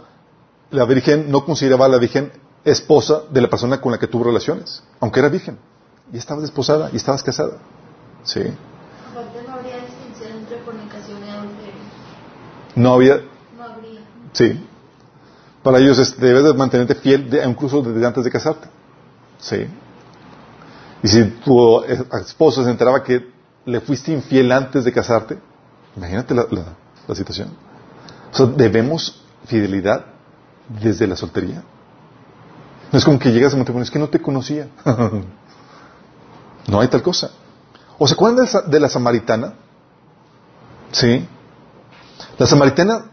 la Virgen no consideraba a la Virgen esposa de la persona con la que tuvo relaciones, aunque era virgen. Y estabas desposada y estabas casada. Sí. no habría distinción entre fornicación y adulterio. No había. No habría. Sí. Para ellos es, debes de mantenerte fiel incluso desde antes de casarte. Sí. Y si tu esposo se enteraba que le fuiste infiel antes de casarte, Imagínate la, situación. O sea, debemos fidelidad desde la soltería. No es como que llegas a matrimonio, es que no te conocía. no hay tal cosa. ¿O se acuerdan de, la samaritana? Sí. La samaritana,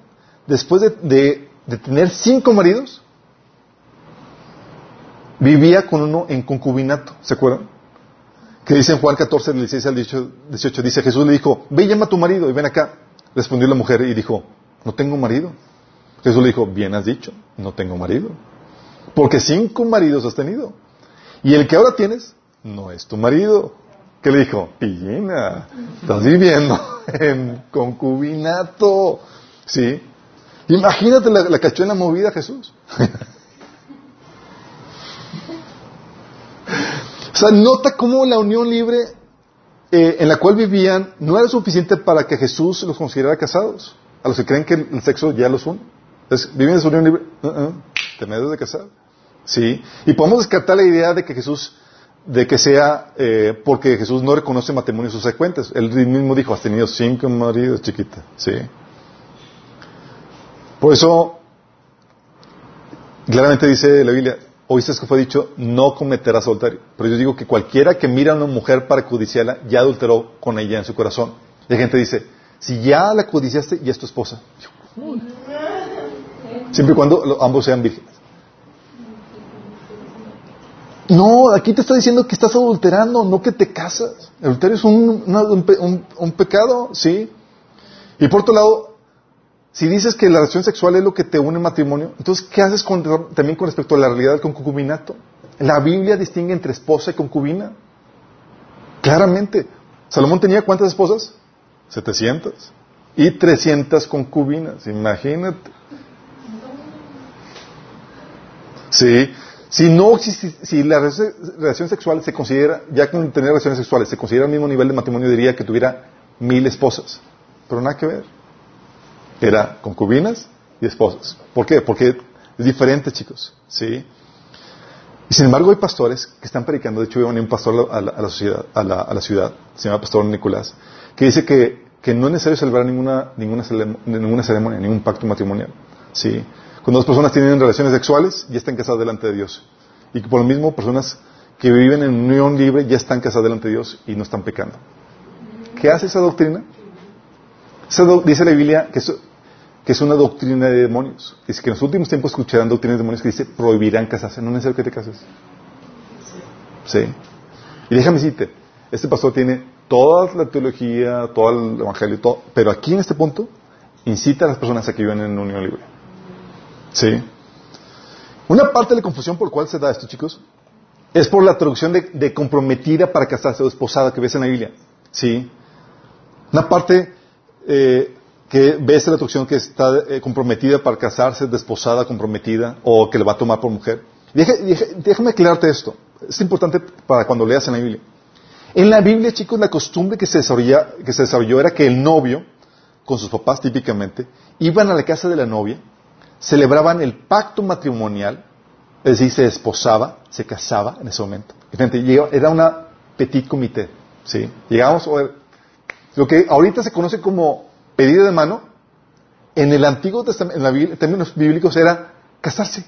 después de, tener cinco maridos, vivía con uno en concubinato. ¿Se acuerdan? que dice en Juan 14, del 16 al 18, dice Jesús le dijo, ve y llama a tu marido y ven acá. Respondió la mujer y dijo, no tengo marido. Jesús le dijo, bien has dicho, no tengo marido. Porque cinco maridos has tenido. Y el que ahora tienes, no es tu marido. ¿Qué le dijo? Pillina, estás viviendo en concubinato. ¿Sí? Imagínate la, la cachona movida Jesús. O sea, nota cómo la unión libre eh, en la cual vivían no era suficiente para que Jesús los considerara casados. A los que creen que el sexo ya los une. Entonces, viven en su unión libre, uh -uh, te me de casar. Sí. Y podemos descartar la idea de que Jesús, de que sea eh, porque Jesús no reconoce matrimonios subsecuentes. Él mismo dijo, has tenido cinco maridos, chiquita. Sí. Por eso, claramente dice la Biblia, oíste que fue dicho, no cometerás adulterio. Pero yo digo que cualquiera que mira a una mujer para codiciarla, ya adulteró con ella en su corazón. Y la gente dice, si ya la codiciaste, ya es tu esposa. Siempre y cuando ambos sean vírgenes. No, aquí te está diciendo que estás adulterando, no que te casas. El adulterio es un, un, un pecado, ¿sí? Y por otro lado, si dices que la relación sexual es lo que te une en matrimonio, entonces, ¿qué haces también con respecto a la realidad del concubinato? La Biblia distingue entre esposa y concubina. Claramente. Salomón tenía cuántas esposas? 700. Y 300 concubinas. Imagínate. Sí. Si no, si, la relación sexual se considera, ya con tener relaciones sexuales, se considera el mismo nivel de matrimonio, diría que tuviera mil esposas. Pero nada que ver. Era concubinas y esposas. ¿Por qué? Porque es diferente, chicos. ¿Sí? Y sin embargo hay pastores que están predicando, de hecho iba un pastor a la, sociedad, a la, ciudad, se llama Pastor Nicolás, que dice que, no es necesario celebrar ninguna, ninguna, ceremonia, ningún pacto matrimonial. ¿sí? Cuando dos personas tienen relaciones sexuales, ya están casadas delante de Dios. Y que por lo mismo, personas que viven en unión libre ya están casadas delante de Dios y no están pecando. ¿Qué hace esa doctrina? dice la Biblia que que es una doctrina de demonios. Es que en los últimos tiempos escucharán doctrinas de demonios que dice prohibirán casarse. No es necesario que te cases. Sí. Y déjame decirte, este pastor tiene toda la teología, todo el evangelio, todo, pero aquí en este punto incita a las personas a que vivan en unión libre. Sí. Una parte de la confusión por cual se da esto, chicos, es por la traducción de, comprometida para casarse o esposada que ves en la Biblia. Sí. Una parte eh, que ves la traducción que está eh, comprometida para casarse, desposada, comprometida, o que le va a tomar por mujer. déjame aclararte esto. Es importante para cuando leas en la Biblia. En la Biblia, chicos, la costumbre que se, que se desarrolló era que el novio, con sus papás típicamente, iban a la casa de la novia, celebraban el pacto matrimonial, es decir, se desposaba, se casaba en ese momento. Era una petit comité, ¿sí? Llegamos a ver, lo que ahorita se conoce como pedido de mano, en el Antiguo Testamento, en, términos bíblicos, era casarse.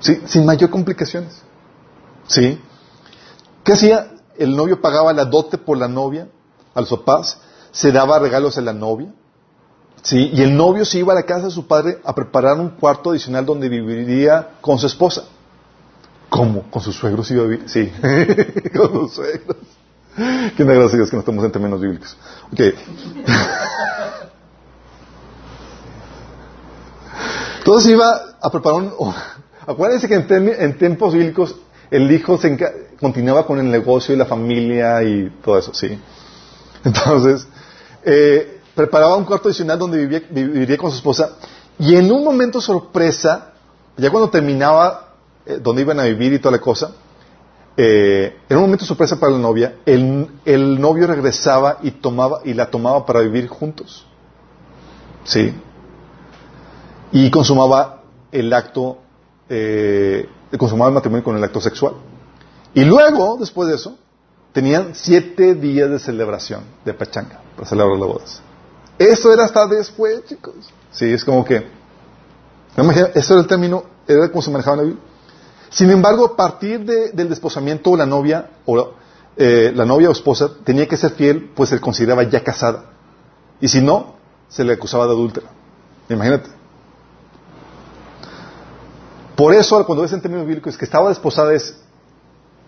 ¿Sí? Sin mayor complicaciones. ¿Sí? ¿Qué hacía? El novio pagaba la dote por la novia a los papás, se daba regalos a la novia, ¿sí? Y el novio se iba a la casa de su padre a preparar un cuarto adicional donde viviría con su esposa. ¿Cómo? ¿Con sus suegros iba a vivir? Sí, con sus suegros. Qué gracias a Dios que no estamos en términos bíblicos. Ok. Entonces iba a preparar un... Acuérdense que en, tiempos bíblicos el hijo se continuaba con el negocio y la familia y todo eso, ¿sí? Entonces, eh, preparaba un cuarto adicional donde vivía, viviría con su esposa y en un momento sorpresa, ya cuando terminaba eh, donde iban a vivir y toda la cosa, eh, en un momento sorpresa para la novia, el, novio regresaba y, tomaba, y la tomaba para vivir juntos. ¿Sí? Y consumaba el acto, eh, consumaba el matrimonio con el acto sexual. Y luego, después de eso, tenían siete días de celebración de pachanga para celebrar las bodas. Eso era hasta después, chicos. Sí, es como que, eso era el término, era como se manejaba en la Biblia. Sin embargo, a partir del desposamiento, la novia o eh, la novia o esposa tenía que ser fiel, pues se consideraba ya casada. Y si no, se le acusaba de adúltera. Imagínate. Por eso, cuando ves en términos bíblicos que estaba desposada, es,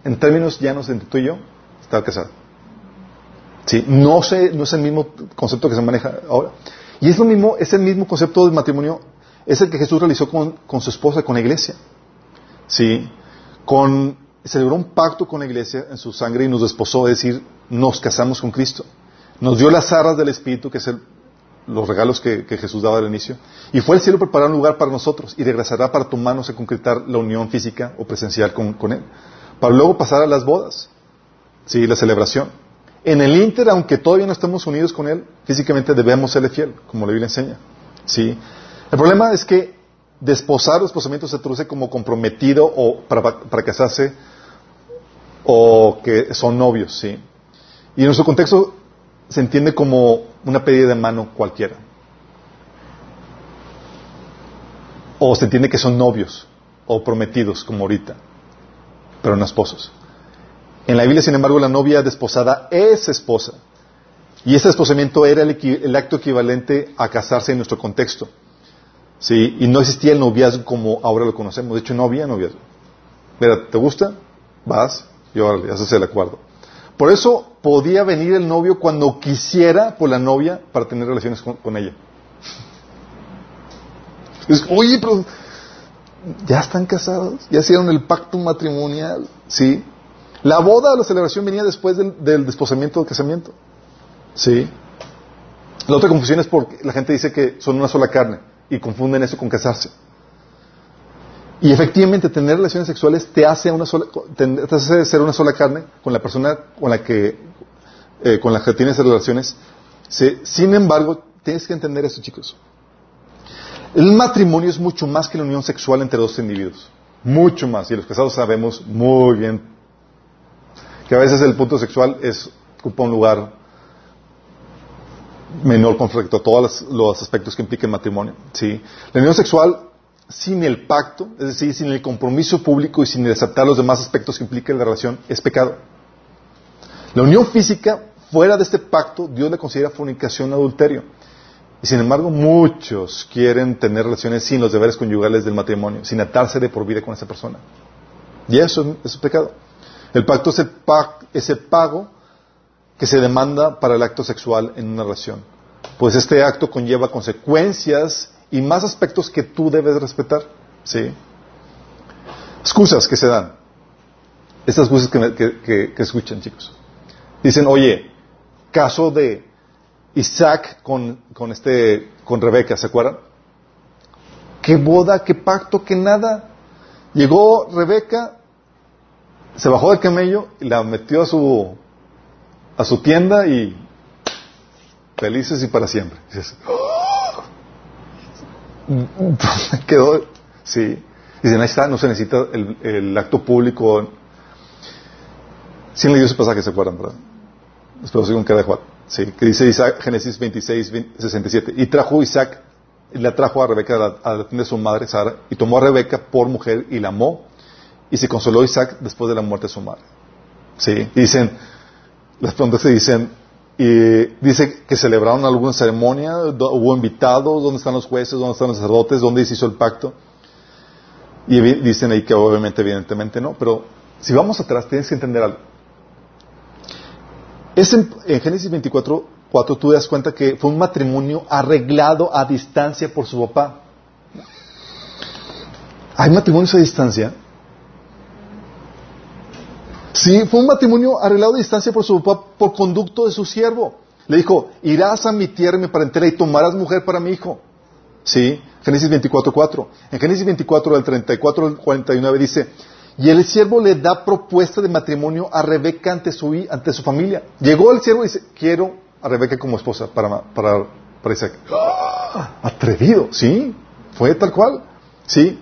en términos llanos entre tú y yo, estaba casada. ¿Sí? No, es el mismo concepto que se maneja ahora. Y es lo mismo, es el mismo concepto de matrimonio, es el que Jesús realizó con su esposa, con la iglesia. ¿Sí? Con, celebró un pacto con la iglesia en su sangre y nos desposó, es decir, nos casamos con Cristo. Nos dio las arras del Espíritu, que es los regalos que, Jesús daba al inicio, y fue el cielo preparar un lugar para nosotros y regresará para tomarnos a concretar la unión física o presencial con, con Él, para luego pasar a las bodas, ¿sí? la celebración. En el Inter, aunque todavía no estamos unidos con Él, físicamente debemos serle fiel, como la Biblia enseña. ¿sí? El problema es que desposar o desposamiento se traduce como comprometido o para, casarse o que son novios, ¿sí? Y en nuestro contexto se entiende como una pedida de mano cualquiera. O se entiende que son novios o prometidos, como ahorita, pero no esposos. En la Biblia, sin embargo, la novia desposada es esposa. Y ese desposamiento era el acto equivalente a casarse en nuestro contexto. ¿Sí? Y no existía el noviazgo como ahora lo conocemos. De hecho, no había noviazgo. Mira, ¿te gusta? Vas y órale, haces el acuerdo. Por eso podía venir el novio cuando quisiera por la novia para tener relaciones con, ella. Oye, pero ya están casados, ya hicieron el pacto matrimonial, ¿sí? La boda la celebración venía después del, del desposamiento o casamiento, ¿sí? La otra confusión es porque la gente dice que son una sola carne y confunden eso con casarse. Y efectivamente tener relaciones sexuales te hace, una sola, te hace ser una sola carne con la persona con la que, eh, con la que tienes relaciones. sin embargo, tienes que entender esto, chicos. El matrimonio es mucho más que la unión sexual entre dos individuos. Mucho más. Y los casados sabemos muy bien que a veces el punto sexual es, ocupa un lugar menor con respecto a todos los, aspectos que implica el matrimonio. ¿sí? La unión sexual sin el pacto, es decir, sin el compromiso público y sin aceptar los demás aspectos que implica la relación, es pecado. La unión física, fuera de este pacto, Dios le considera fornicación adulterio. Y sin embargo, muchos quieren tener relaciones sin los deberes conyugales del matrimonio, sin atarse de por vida con esa persona. Y eso, es pecado. El pacto es el, es el pago que se demanda para el acto sexual en una relación. Pues este acto conlleva consecuencias y más aspectos que tú debes respetar. ¿sí? Excusas que se dan. Estas excusas que, escuchan, chicos. Dicen, oye, caso de Isaac con, con, este, con Rebeca, ¿se acuerdan? ¿Qué boda, qué pacto, qué nada? Llegó Rebeca, se bajó del camello y la metió a su, a su tienda y felices y para siempre. Quedó, sí. Dicen, ahí está, no se necesita el, acto público. ¿Sí leído ese pasaje, se acuerdan, verdad? Espero que de Juan. Sí, que dice Isaac, Génesis 26, 67. Y trajo Isaac, y la trajo a Rebeca a la, tienda de su madre, Sara, y tomó a Rebeca por mujer y la amó, y se consoló Isaac después de la muerte de su madre. Sí, y dicen, las preguntas se dicen, y dice que celebraron alguna ceremonia, hubo invitados, ¿dónde están los jueces? ¿Dónde están los sacerdotes? ¿Dónde se hizo el pacto? Y dicen ahí que obviamente, evidentemente no, pero si vamos atrás tienes que entender algo. Es en, Génesis 24, 4 tú das cuenta que fue un matrimonio arreglado a distancia por su papá. ¿Hay matrimonios a distancia? Sí, fue un matrimonio arreglado a distancia por su papá por conducto de su siervo. Le dijo, irás a mi tierra y mi parentela y tomarás mujer para mi hijo. Sí, Génesis 24.4. En Génesis 24, del 34 al 49 dice, y el siervo le da propuesta de matrimonio a Rebeca ante su, ante su familia. Llegó el siervo y dice, quiero a Rebeca como esposa para, para, para Isaac. ¡Ah! Atrevido, sí, fue tal cual. Sí.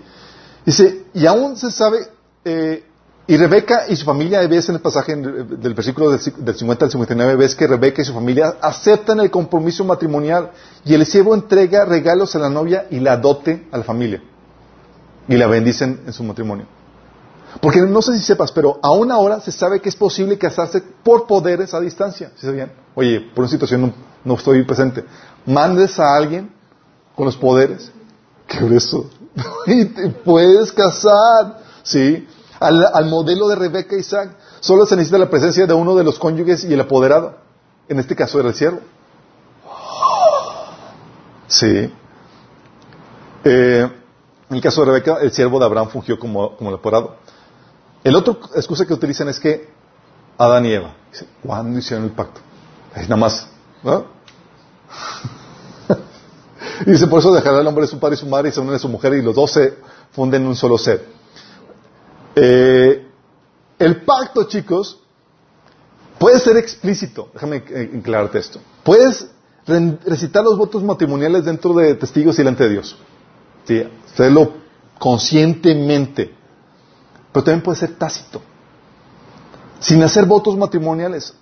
Dice, y aún se sabe, eh, y Rebeca y su familia, ves en el pasaje del versículo del 50 al 59, ves que Rebeca y su familia aceptan el compromiso matrimonial y el siervo entrega regalos a la novia y la dote a la familia. Y la bendicen en su matrimonio. Porque no sé si sepas, pero aún ahora se sabe que es posible casarse por poderes a distancia. ¿Sí sabían? Oye, por una situación no, estoy presente. Mandes a alguien con los poderes. ¡Qué grueso! y te puedes casar. ¿Sí? Al, modelo de Rebeca y Isaac. Solo se necesita la presencia de uno de los cónyuges y el apoderado. En este caso era el siervo. Sí. Eh, en el caso de Rebeca, el siervo de Abraham fungió como, como el apoderado. El otro excusa que utilizan es que Adán y Eva. ¿Cuándo hicieron el pacto? Es nada más. y dice, por eso dejará el hombre de su padre y su madre y se unen a su mujer y los dos se funden en un solo ser. Eh, el pacto, chicos, puede ser explícito. Déjame aclararte esto. Puedes recitar los votos matrimoniales dentro de testigos y delante de Dios. Sí, hacerlo conscientemente. Pero también puede ser tácito. Sin hacer votos matrimoniales.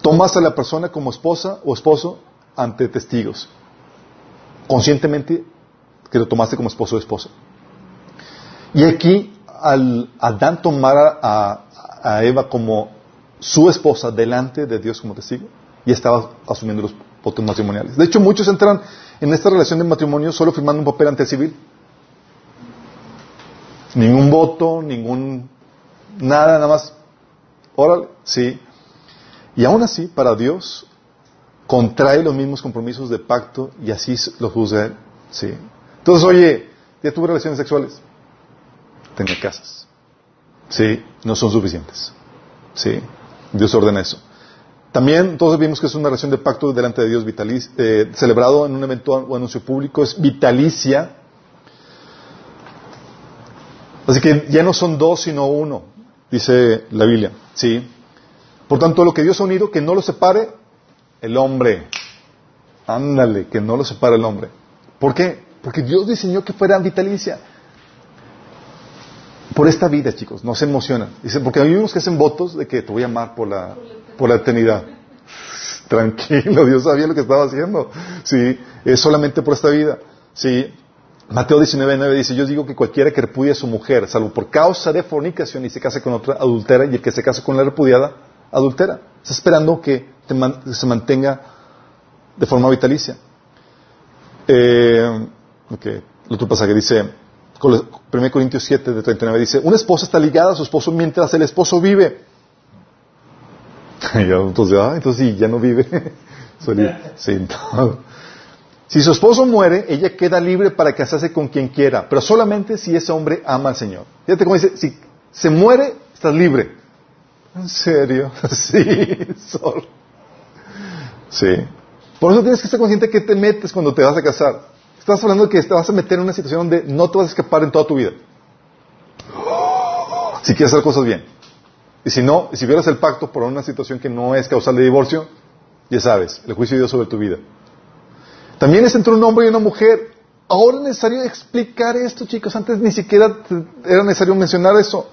Tomas a la persona como esposa o esposo ante testigos. Conscientemente que lo tomaste como esposo o esposa. Y aquí al Adán tomar a, Eva como su esposa delante de Dios como testigo, y estaba asumiendo los votos matrimoniales. De hecho, muchos entran en esta relación de matrimonio solo firmando un papel ante civil. Ningún voto, ningún nada, nada más. Órale, sí. Y aún así, para Dios, contrae los mismos compromisos de pacto y así lo juzga él. Sí. Entonces, oye, ya tuve relaciones sexuales tener casas. Sí, no son suficientes. Sí, Dios ordena eso. También todos vimos que es una relación de pacto delante de Dios eh, celebrado en un evento o anuncio público, es vitalicia. Así que ya no son dos, sino uno, dice la Biblia. ¿sí? Por tanto, lo que Dios ha unido, que no lo separe el hombre. Ándale, que no lo separe el hombre. ¿Por qué? Porque Dios diseñó que fuera vitalicia por esta vida, chicos, no se emocionan. Dicen, porque hay unos que hacen votos de que te voy a amar por la, por la eternidad. Tranquilo, Dios sabía lo que estaba haciendo. Sí, es solamente por esta vida. Sí. Mateo 19, dice, yo digo que cualquiera que repudie a su mujer, salvo por causa de fornicación y se case con otra, adultera, y el que se case con la repudiada, adultera. Está esperando que se mantenga de forma vitalicia. Eh, ok, el otro pasaje dice, 1 Corintios 7 de 39 dice, una esposa está ligada a su esposo mientras el esposo vive. entonces, ah, ya no vive. sí, Si su esposo muere, ella queda libre para casarse con quien quiera, pero solamente si ese hombre ama al Señor. Fíjate cómo dice, si se muere, estás libre. ¿En serio? Sí, solo. Sí. Por eso tienes que estar consciente que te metes cuando te vas a casar. Estás hablando de que te vas a meter en una situación donde no te vas a escapar en toda tu vida. Si quieres hacer cosas bien. Y si no, si violas el pacto por una situación que no es causal de divorcio, ya sabes, el juicio de Dios sobre tu vida. También es entre un hombre y una mujer. Ahora es necesario explicar esto, chicos. Antes ni siquiera era necesario mencionar eso.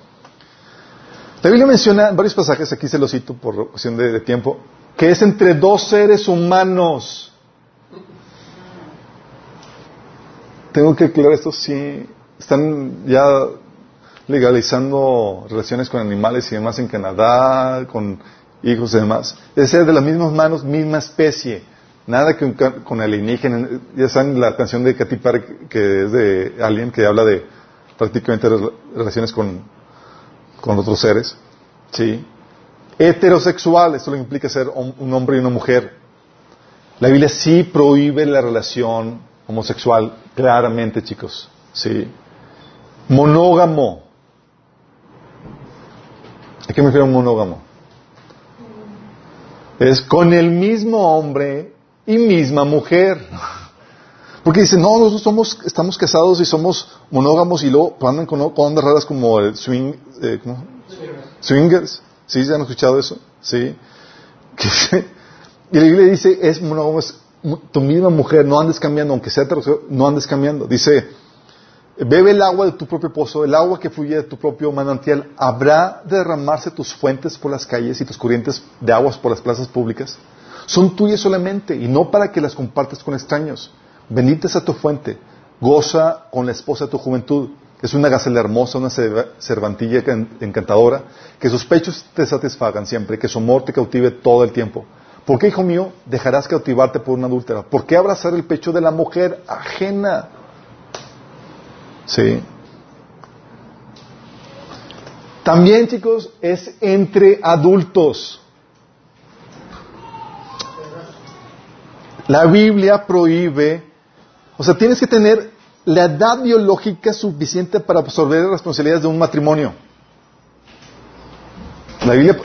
La Biblia menciona en varios pasajes, aquí se lo cito por cuestión de, tiempo, que es entre dos seres humanos. Tengo que aclarar esto, sí. Están ya legalizando relaciones con animales y demás en Canadá, con hijos y demás. Es ser de las mismas manos, misma especie. Nada que con alienígenas. Ya saben la canción de Katy Perry, que es de Alien, que habla de prácticamente relaciones con, con otros seres. ¿Sí? Heterosexual, esto lo implica ser un hombre y una mujer. La Biblia sí prohíbe la relación homosexual, claramente, chicos. ¿Sí? Monógamo. ¿A qué me refiero monógamo? Es con el mismo hombre y misma mujer. Porque dicen, no, nosotros somos, estamos casados y somos monógamos y luego andan con, ondas raras como el swing, eh, ¿cómo? Swingers. ¿Sí? ¿Se han escuchado eso? ¿Sí? y la Biblia dice, es monógamo, es tu misma mujer, no andes cambiando, aunque sea no andes cambiando. Dice, bebe el agua de tu propio pozo, el agua que fluye de tu propio manantial, ¿habrá de derramarse tus fuentes por las calles y tus corrientes de aguas por las plazas públicas? Son tuyas solamente y no para que las compartas con extraños. Bendita sea tu fuente, goza con la esposa de tu juventud. Es una gacela hermosa, una cervantilla encantadora, que sus pechos te satisfagan siempre, que su amor te cautive todo el tiempo. ¿Por qué, hijo mío, dejarás cautivarte por una adúltera? ¿Por qué abrazar el pecho de la mujer ajena? Sí. También, chicos, es entre adultos. La Biblia prohíbe, o sea, tienes que tener la edad biológica suficiente para absorber las responsabilidades de un matrimonio. La Biblia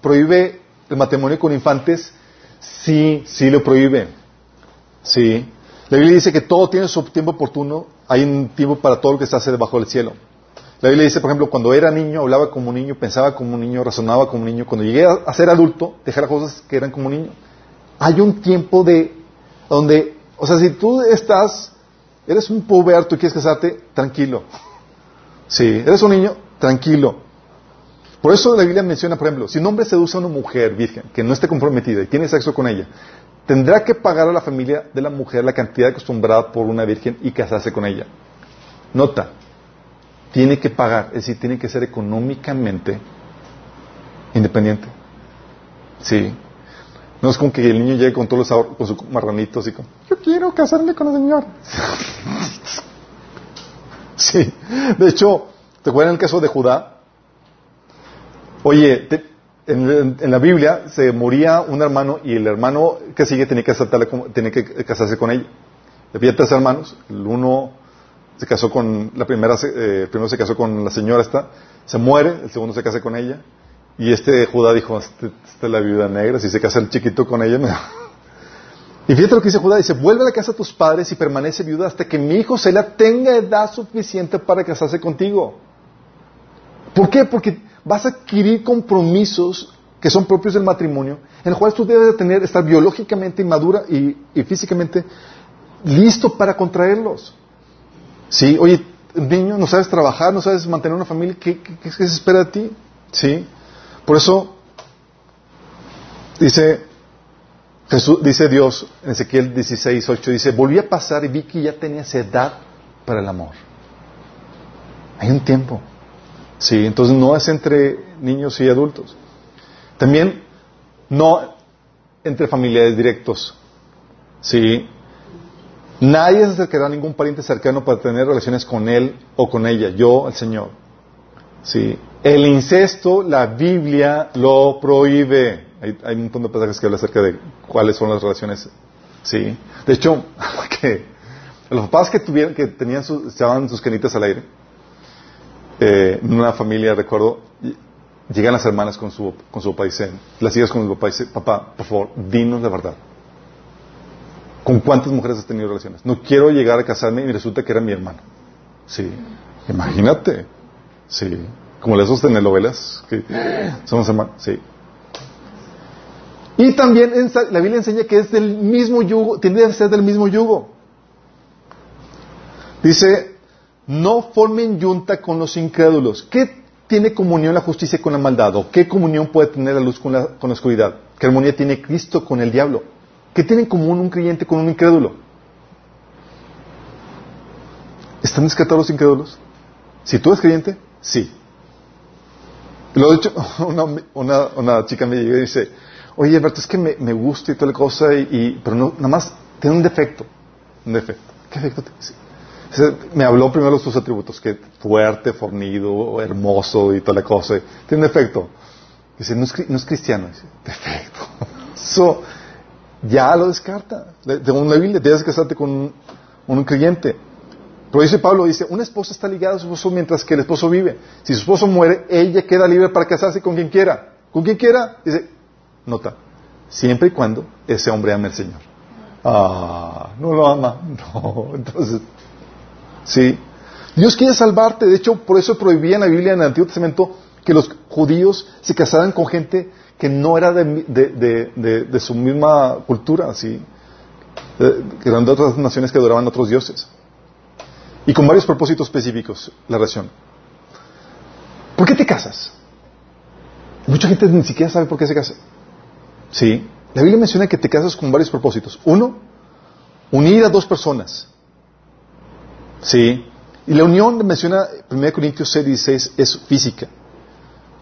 prohíbe el matrimonio con infantes, sí, sí lo prohíbe. Sí. La Biblia dice que todo tiene su tiempo oportuno, hay un tiempo para todo lo que se hace debajo del cielo. La Biblia dice, por ejemplo, cuando era niño, hablaba como un niño, pensaba como un niño, razonaba como un niño. Cuando llegué a ser adulto, dejé cosas que eran como un niño. Hay un tiempo de donde, o sea, si tú estás, eres un puberto y quieres casarte, tranquilo. Sí, eres un niño, tranquilo. Por eso la Biblia menciona, por ejemplo, si un hombre seduce a una mujer virgen que no esté comprometida y tiene sexo con ella, tendrá que pagar a la familia de la mujer la cantidad acostumbrada por una virgen y casarse con ella. Nota, tiene que pagar, es decir, tiene que ser económicamente independiente. Sí. No es como que el niño llegue con todos los ahorros, con sus marranitos y con, yo quiero casarme con el Señor. sí. De hecho, ¿te acuerdas el caso de Judá? Oye, en, la Biblia se moría un hermano y el hermano que sigue tenía que, tenía que casarse con ella. Había tres hermanos. El uno se casó con la primera, eh, primero se casó con la señora esta, se muere, el segundo se casa con ella y este Judá dijo, este, esta es la viuda negra, si se casa el chiquito con ella, me... Y fíjate lo que dice Judá, dice, vuelve a la casa de tus padres y permanece viuda hasta que mi hijo la tenga edad suficiente para casarse contigo. ¿Por qué? Porque vas a adquirir compromisos que son propios del matrimonio, en los cuales tú debes de tener, estar biológicamente inmadura y, físicamente listo para contraerlos. Sí, oye, niño, no sabes trabajar, no sabes mantener una familia, ¿qué, qué se espera de ti? Sí. Por eso dice Jesús, dice Dios en Ezequiel 16, 8, dice, volví a pasar y vi que ya tenías edad para el amor. Hay un tiempo. Sí, entonces no es entre niños y adultos. También no entre familiares directos. Sí. Nadie se acercará a ningún pariente cercano para tener relaciones con él o con ella, yo, el Señor. Sí. El incesto, la Biblia lo prohíbe. Hay, hay un montón de pasajes que hablan acerca de cuáles son las relaciones. Sí. De hecho, los papás que tuvieron, que tenían sus, echaban sus canitas al aire, eh, en una familia, recuerdo, llegan las hermanas con su, con su papá y dicen, las hijas con su papá y dicen, papá, por favor, dinos la verdad. ¿Con cuántas mujeres has tenido relaciones? No quiero llegar a casarme y resulta que era mi hermano. Sí. Imagínate. Sí. Como le esos telenovelas que somos hermanos. Sí. Y también la Biblia enseña que es del mismo yugo, tiene que ser del mismo yugo. Dice, no formen yunta con los incrédulos. ¿Qué tiene comunión la justicia con la maldad? ¿O qué comunión puede tener la luz con la, con la oscuridad? ¿Qué armonía tiene Cristo con el diablo? ¿Qué tiene en común un creyente con un incrédulo? ¿Están descartados los incrédulos? Si tú eres creyente, sí. Lo he dicho, una, una, chica me llega y dice, oye Alberto, es que me, me gusta y toda la cosa, y, pero no, nada más tiene un defecto. Un defecto. ¿Qué defecto? Me habló primero de sus atributos, que fuerte, fornido, hermoso y toda la cosa. Tiene un defecto. Dice, no es, no es cristiano. Dice, defecto. So, ya lo descarta. Según la Biblia, debes casarte con un, creyente. Pero dice Pablo, dice, una esposa está ligada a su esposo mientras que el esposo vive. Si su esposo muere, ella queda libre para casarse con quien quiera. ¿Con quien quiera? Dice, nota, siempre y cuando ese hombre ame al Señor. Ah, no lo ama. No, entonces, sí. Dios quiere salvarte. De hecho, por eso prohibía en la Biblia, en el Antiguo Testamento, que los judíos se casaran con gente que no era de, su misma cultura, ¿sí? que eran de otras naciones que adoraban otros dioses. Y con varios propósitos específicos, la relación. ¿Por qué te casas? Mucha gente ni siquiera sabe por qué se casa. Sí. La Biblia menciona que te casas con varios propósitos. Uno, unir a dos personas. Sí. Y la unión menciona 1 Corintios 6, 16 es física.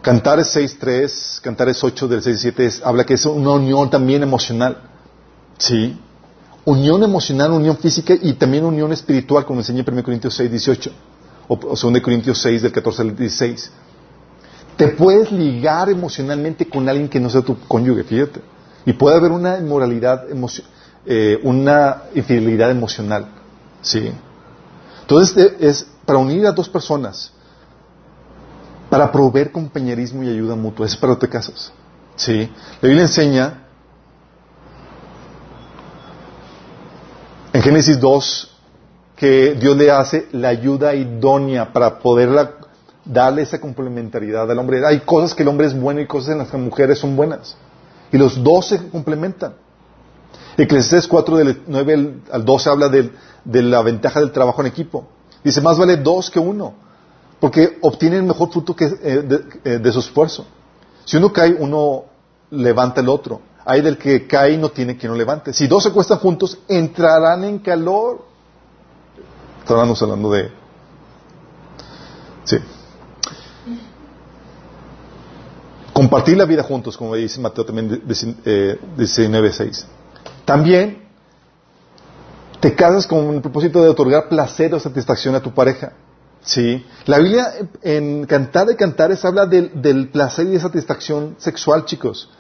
Cantares 6.3, Cantares 8 del 6.7 habla que es una unión también emocional. ¿Sí? Unión emocional, unión física y también unión espiritual, como enseña 1 Corintios 6, 18. O, o 2 Corintios 6 del 14 al 16. Te puedes ligar emocionalmente con alguien que no sea tu cónyuge, fíjate. Y puede haber una inmoralidad, eh, una infidelidad emocional. ¿Sí? Entonces es para unir a dos personas para proveer compañerismo y ayuda mutua. Es para te casas. ¿Sí? La Biblia enseña en Génesis 2 que Dios le hace la ayuda idónea para poder darle esa complementariedad al hombre. Hay cosas que el hombre es bueno y cosas en las que las mujeres son buenas. Y los dos se complementan. Eclesiastes 4 del 9 al 12 habla de, de la ventaja del trabajo en equipo. Dice, más vale dos que uno porque obtienen mejor fruto que, eh, eh, de, su esfuerzo. Si uno cae, uno levanta el otro. Hay del que cae y no tiene quien lo levante. Si dos se cuestan juntos, entrarán en calor. Estábamos hablando de... Sí. Compartir la vida juntos, como dice Mateo también 19.6. También te casas con el propósito de otorgar placer o satisfacción a tu pareja. Sí. La Biblia en Cantar de Cantares habla del, placer y de satisfacción sexual, chicos.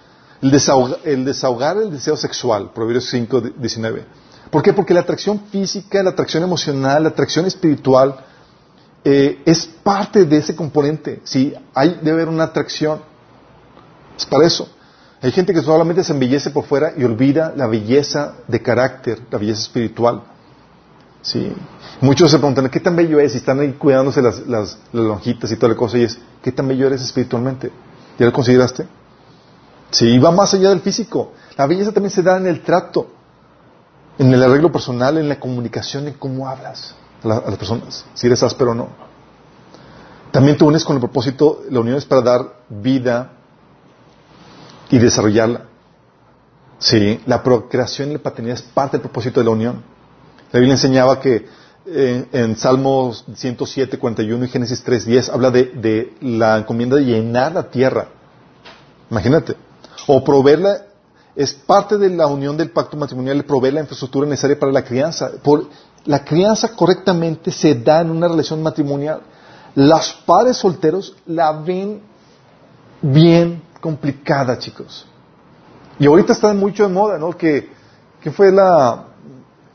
El, desahogar el deseo sexual, Proverbios 5, 19. ¿Por qué? Porque la atracción física, la atracción emocional, la atracción espiritual eh, es parte de ese componente. Sí, hay, debe haber una atracción. Es para eso. Hay gente que solamente se embellece por fuera y olvida la belleza de carácter, la belleza espiritual. Sí. Muchos se preguntan, ¿qué tan bello es? Y están ahí cuidándose las, las, lonjitas y toda la cosa. Y es, ¿qué tan bello eres espiritualmente? ¿Ya lo consideraste? Sí, va más allá del físico. La belleza también se da en el trato, en el arreglo personal, en la comunicación, en cómo hablas a, las personas, si eres áspero o no. También te unes con el propósito, la unión es para dar vida y desarrollarla. Sí, la procreación y la paternidad es parte del propósito de la unión. La Biblia enseñaba que eh, en Salmos 107, 41 y Génesis 3, 10 habla de, la encomienda de llenar la tierra. Imagínate. O proveerla es parte de la unión del pacto matrimonial y provee la infraestructura necesaria para la crianza. Por, la crianza correctamente se da en una relación matrimonial. Los padres solteros la ven bien complicada, chicos. Y ahorita está mucho de moda, ¿no? Que, que fue la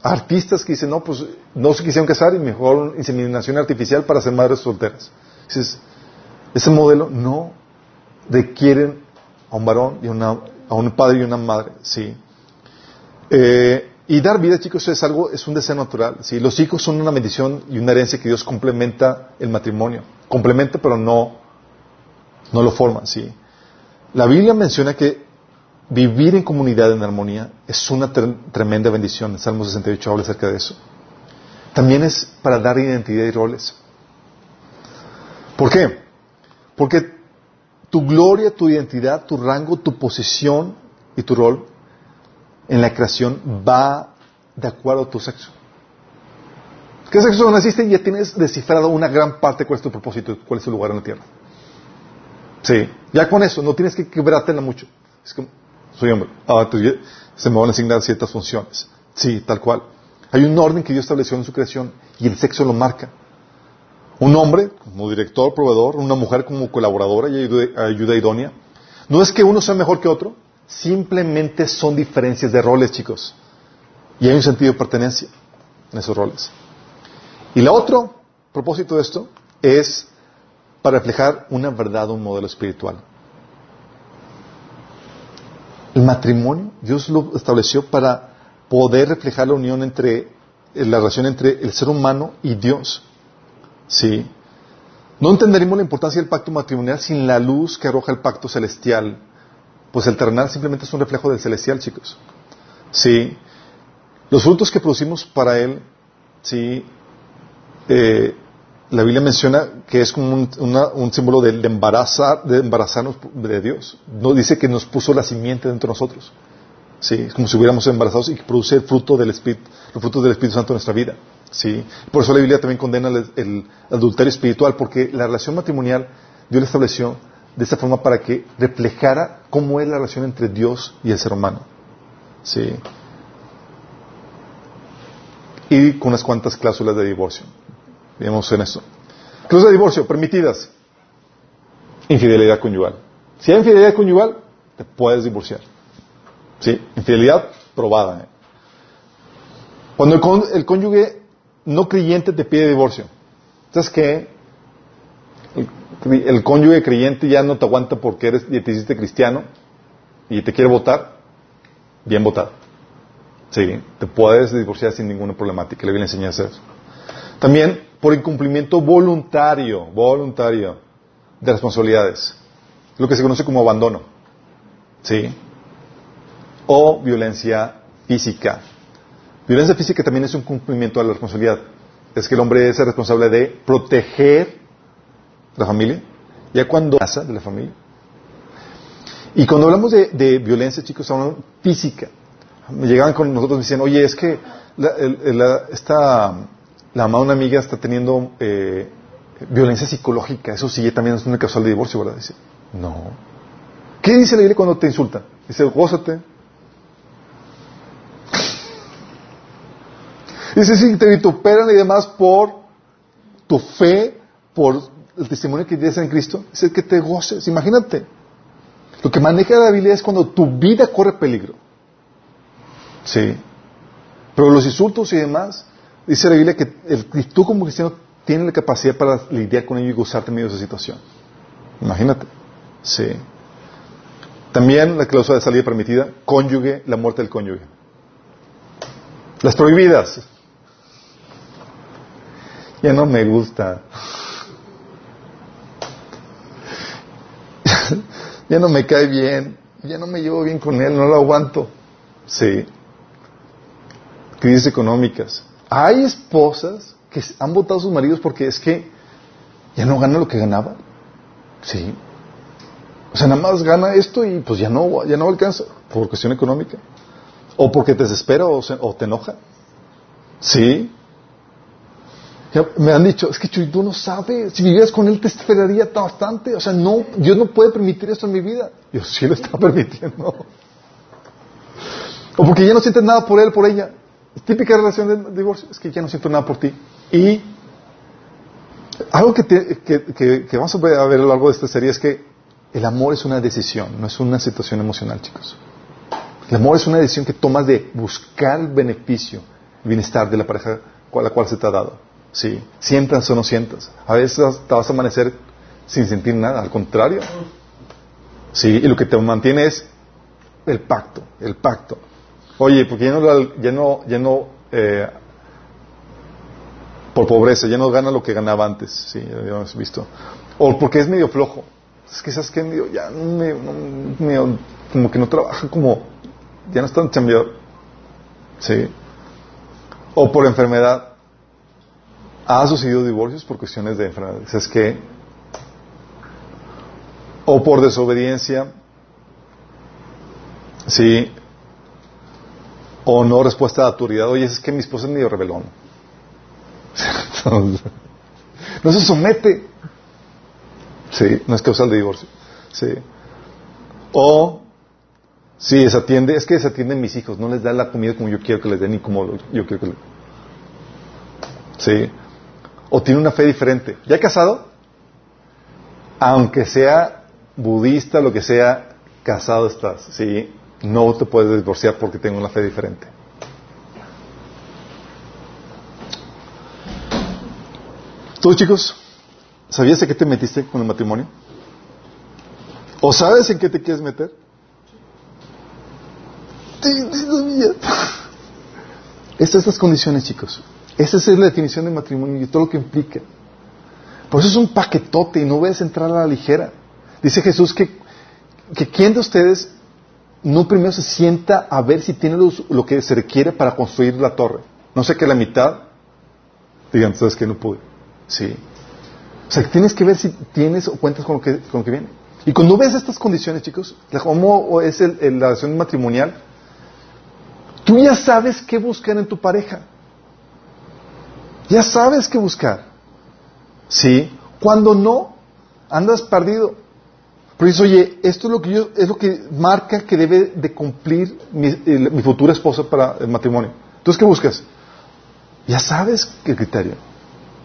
artistas que dicen, no, pues no se quisieron casar y mejor inseminación artificial para ser madres solteras. Dices, ese modelo no requieren a un varón y una, a un padre y una madre, sí. Eh, y dar vida, chicos, es algo, es un deseo natural. ¿sí? Los hijos son una bendición y una herencia que Dios complementa el matrimonio. Complementa, pero no, no lo forma, ¿sí? La Biblia menciona que vivir en comunidad en armonía es una tremenda bendición. El Salmo 68 habla acerca de eso. También es para dar identidad y roles. ¿Por qué? Porque tu gloria, tu identidad, tu rango, tu posición y tu rol en la creación va de acuerdo a tu sexo. ¿Qué sexo naciste? Ya tienes descifrado una gran parte cuál es tu propósito, cuál es tu lugar en la tierra. Sí, ya con eso, no tienes que quebrártela mucho. Es que soy hombre. Ah, se me van a asignar ciertas funciones. Sí, tal cual. Hay un orden que Dios estableció en su creación y el sexo lo marca. Un hombre como director, proveedor, una mujer como colaboradora y ayuda idónea. No es que uno sea mejor que otro, Simplemente son diferencias de roles, chicos. Y hay un sentido de pertenencia en esos roles. Y el otro propósito de esto es para reflejar una verdad, un modelo espiritual. El matrimonio, Dios lo estableció para poder reflejar la unión entre, la relación entre el ser humano y Dios. Sí. No entenderemos la importancia del pacto matrimonial sin la luz que arroja el pacto celestial pues el terrenal simplemente es un reflejo del celestial, chicos. Sí. Los frutos que producimos para Él, sí, eh, la Biblia menciona que es como un, símbolo de, embarazar, de embarazarnos de Dios. No dice que nos puso la simiente dentro de nosotros. Sí, es como si hubiéramos embarazados y que produce el fruto del Espíritu, los frutos del Espíritu Santo en nuestra vida. Sí. Por eso la Biblia también condena el, el adulterio espiritual, porque la relación matrimonial Dios la estableció de esta forma para que reflejara cómo es la relación entre Dios y el ser humano. Sí. Y con unas cuantas cláusulas de divorcio. Vemos en esto. Cláusulas de divorcio permitidas. Infidelidad conyugal. Si hay infidelidad conyugal, te puedes divorciar. Sí, infidelidad probada. ¿eh? Cuando el, el, cónyuge no creyente te pide divorcio, ¿sabes qué? el cónyuge creyente ya no te aguanta porque eres, y te hiciste cristiano y te quiere votar, bien votado. Sí, te puedes divorciar sin ninguna problemática. Le voy a enseñar eso. También por incumplimiento voluntario, voluntario de responsabilidades. Lo que se conoce como abandono. Sí. O violencia física. Violencia física también es un cumplimiento de la responsabilidad. Es que el hombre es el responsable de proteger la familia, ya cuando casa de la familia. Y cuando hablamos de, violencia, chicos, hablamos física. Me llegaban con nosotros y me decían, oye, es que la, esta, la mamá de una amiga está teniendo eh, violencia psicológica. Eso sí, también es una causal de divorcio, ¿verdad? Dice, no. ¿Qué dice la Biblia cuando te insulta? Dice, gózate. Dice, si te vituperan y demás por tu fe, por el testimonio que tienes en Cristo el que te goces. Imagínate. Lo que maneja la Biblia es cuando tu vida corre peligro. Sí. Pero los insultos y demás, dice la Biblia que el, tú como cristiano tienes la capacidad para lidiar con ello y gozarte en medio de esa situación. Imagínate. Sí. También la cláusula de salida permitida, cónyuge, la muerte del cónyuge. Las prohibidas. Ya no me gusta. ya no me cae bien, ya no me llevo bien con él, no lo aguanto. Sí. Crisis económicas. Hay esposas que han votado a sus maridos porque es que ya no gana lo que ganaba. Sí. O sea, nada más gana esto y pues ya no, ya no alcanza por cuestión económica. O porque te desespera o, o te enoja. Sí me han dicho, es que Chuy, tú no sabes, si vivieras con él te esperaría bastante, o sea, no, Dios no puede permitir esto en mi vida. Dios sí lo está permitiendo. O porque ya no sientes nada por él, por ella. Típica relación de divorcio, es que ya no siento nada por ti. Y algo que, que, que, vamos a ver a lo largo de esta serie es que el amor es una decisión, no es una situación emocional, chicos. El amor es una decisión que tomas de buscar el beneficio, el bienestar de la pareja a la cual se te ha dado. Sí, sientas o no sientas. A veces te vas a amanecer sin sentir nada, al contrario. Sí, y lo que te mantiene es el pacto, el pacto. Oye, porque ya no, ya no, eh, por pobreza, ya no gana lo que ganaba antes, sí, ya lo hemos visto. O porque es medio flojo. Es que sabes que medio, ya no, como que no trabaja como, ya no está tan chambeador. Sí. O por enfermedad. ¿Ha sucedido divorcios por cuestiones de enfermedad? ¿Sabes qué? O por desobediencia. Sí. O no respuesta de autoridad. Oye, es que mi esposa es medio rebelón. no se somete. Sí, no es causal de divorcio. Sí. O, sí, desatiende, es que desatienden mis hijos, no les da la comida como yo quiero que les den ni como yo quiero que les Sí. O tiene una fe diferente. ¿Ya casado? Aunque sea budista, lo que sea, casado estás. Sí. No te puedes divorciar porque tengo una fe diferente. ¿Tú, chicos? ¿Sabías en qué te metiste con el matrimonio? ¿O sabes en qué te quieres meter? Estas las condiciones, chicos. Esa es la definición de matrimonio y todo lo que implica. Por eso es un paquetote y no ves entrar a la ligera. Dice Jesús que, que quién de ustedes no primero se sienta a ver si tiene lo, que se requiere para construir la torre. No sé que la mitad digan, entonces que no pude. Sí. O sea, tienes que ver si tienes o cuentas con lo que, con lo que viene. Y cuando ves estas condiciones, chicos, cómo es la relación matrimonial, tú ya sabes qué buscar en tu pareja. Ya sabes qué buscar. ¿Sí? Cuando no, andas perdido. Pero dices, oye, esto es lo que yo, es lo que marca que debe de cumplir mi, mi futura esposa para el matrimonio. Entonces, ¿qué buscas? Ya sabes qué criterio.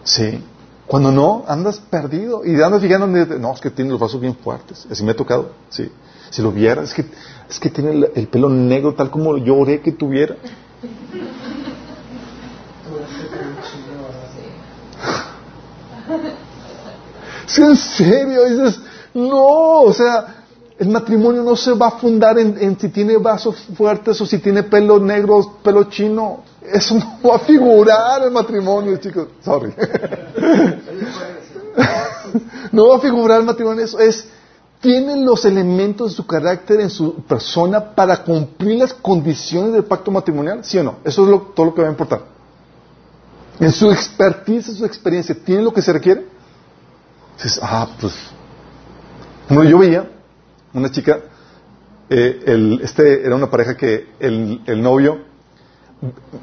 ¿Sí? Cuando no, andas perdido y andas fijando, no, es que tiene los brazos bien fuertes. Así me ha tocado, sí. Si lo viera, es que, es que tiene el, pelo negro tal como yo oré que tuviera. Sí, en serio, dices, no, o sea, el matrimonio no se va a fundar en, si tiene brazos fuertes o si tiene pelo negro, pelo chino. Eso no va a figurar el matrimonio, chicos. Sorry. no va a figurar el matrimonio. Eso es, tienen los elementos de su carácter en su persona para cumplir las condiciones del pacto matrimonial, ¿sí o no? Eso es todo lo que va a importar. En su expertise, en su experiencia, ¿tienen lo que se requiere? Dices, ah, pues. Bueno, yo veía una chica, eh, este era una pareja que el, el novio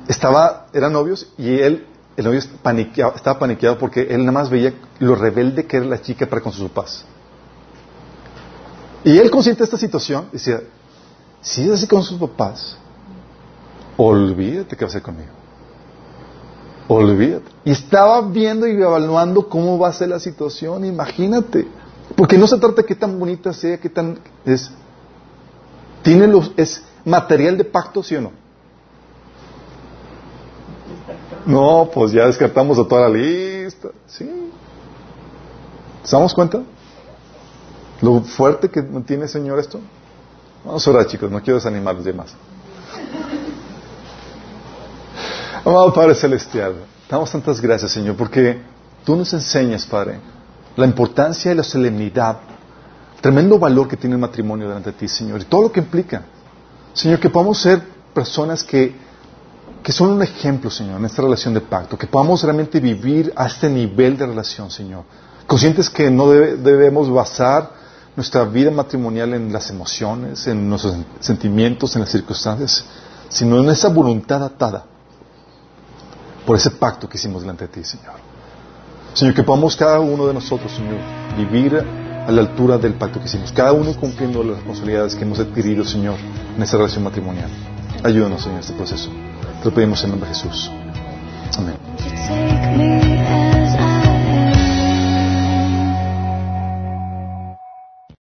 estaba, eran novios y él, el novio estaba paniqueado porque él nada más veía lo rebelde que era la chica para con sus papás. Y él consciente de esta situación decía, si es así con sus papás, olvídate que va a ser conmigo. Olvídate. Y estaba viendo y evaluando cómo va a ser la situación, imagínate. Porque no se trata de qué tan bonita sea, qué tan es. Tiene los, es material de pacto, sí o no. No, pues ya descartamos a toda la lista. Sí. ¿Se damos cuenta? Lo fuerte que tiene Señor esto. Vamos a orar, chicos, no quiero desanimar los demás. Amado Padre Celestial, damos tantas gracias, Señor, porque tú nos enseñas, Padre, la importancia y la solemnidad, el tremendo valor que tiene el matrimonio delante de ti, Señor, y todo lo que implica. Señor, que podamos ser personas que que son un ejemplo, Señor, en esta relación de pacto, que podamos realmente vivir a este nivel de relación, Señor. Conscientes que no debemos basar nuestra vida matrimonial en las emociones, en nuestros sentimientos, en las circunstancias, sino en esa voluntad atada por ese pacto que hicimos delante de ti, Señor. Señor, que podamos cada uno de nosotros, Señor, vivir a la altura del pacto que hicimos, cada uno cumpliendo las responsabilidades que hemos adquirido, Señor, en esta relación matrimonial. Ayúdanos, Señor, en este proceso. Te lo pedimos en nombre de Jesús. Amén.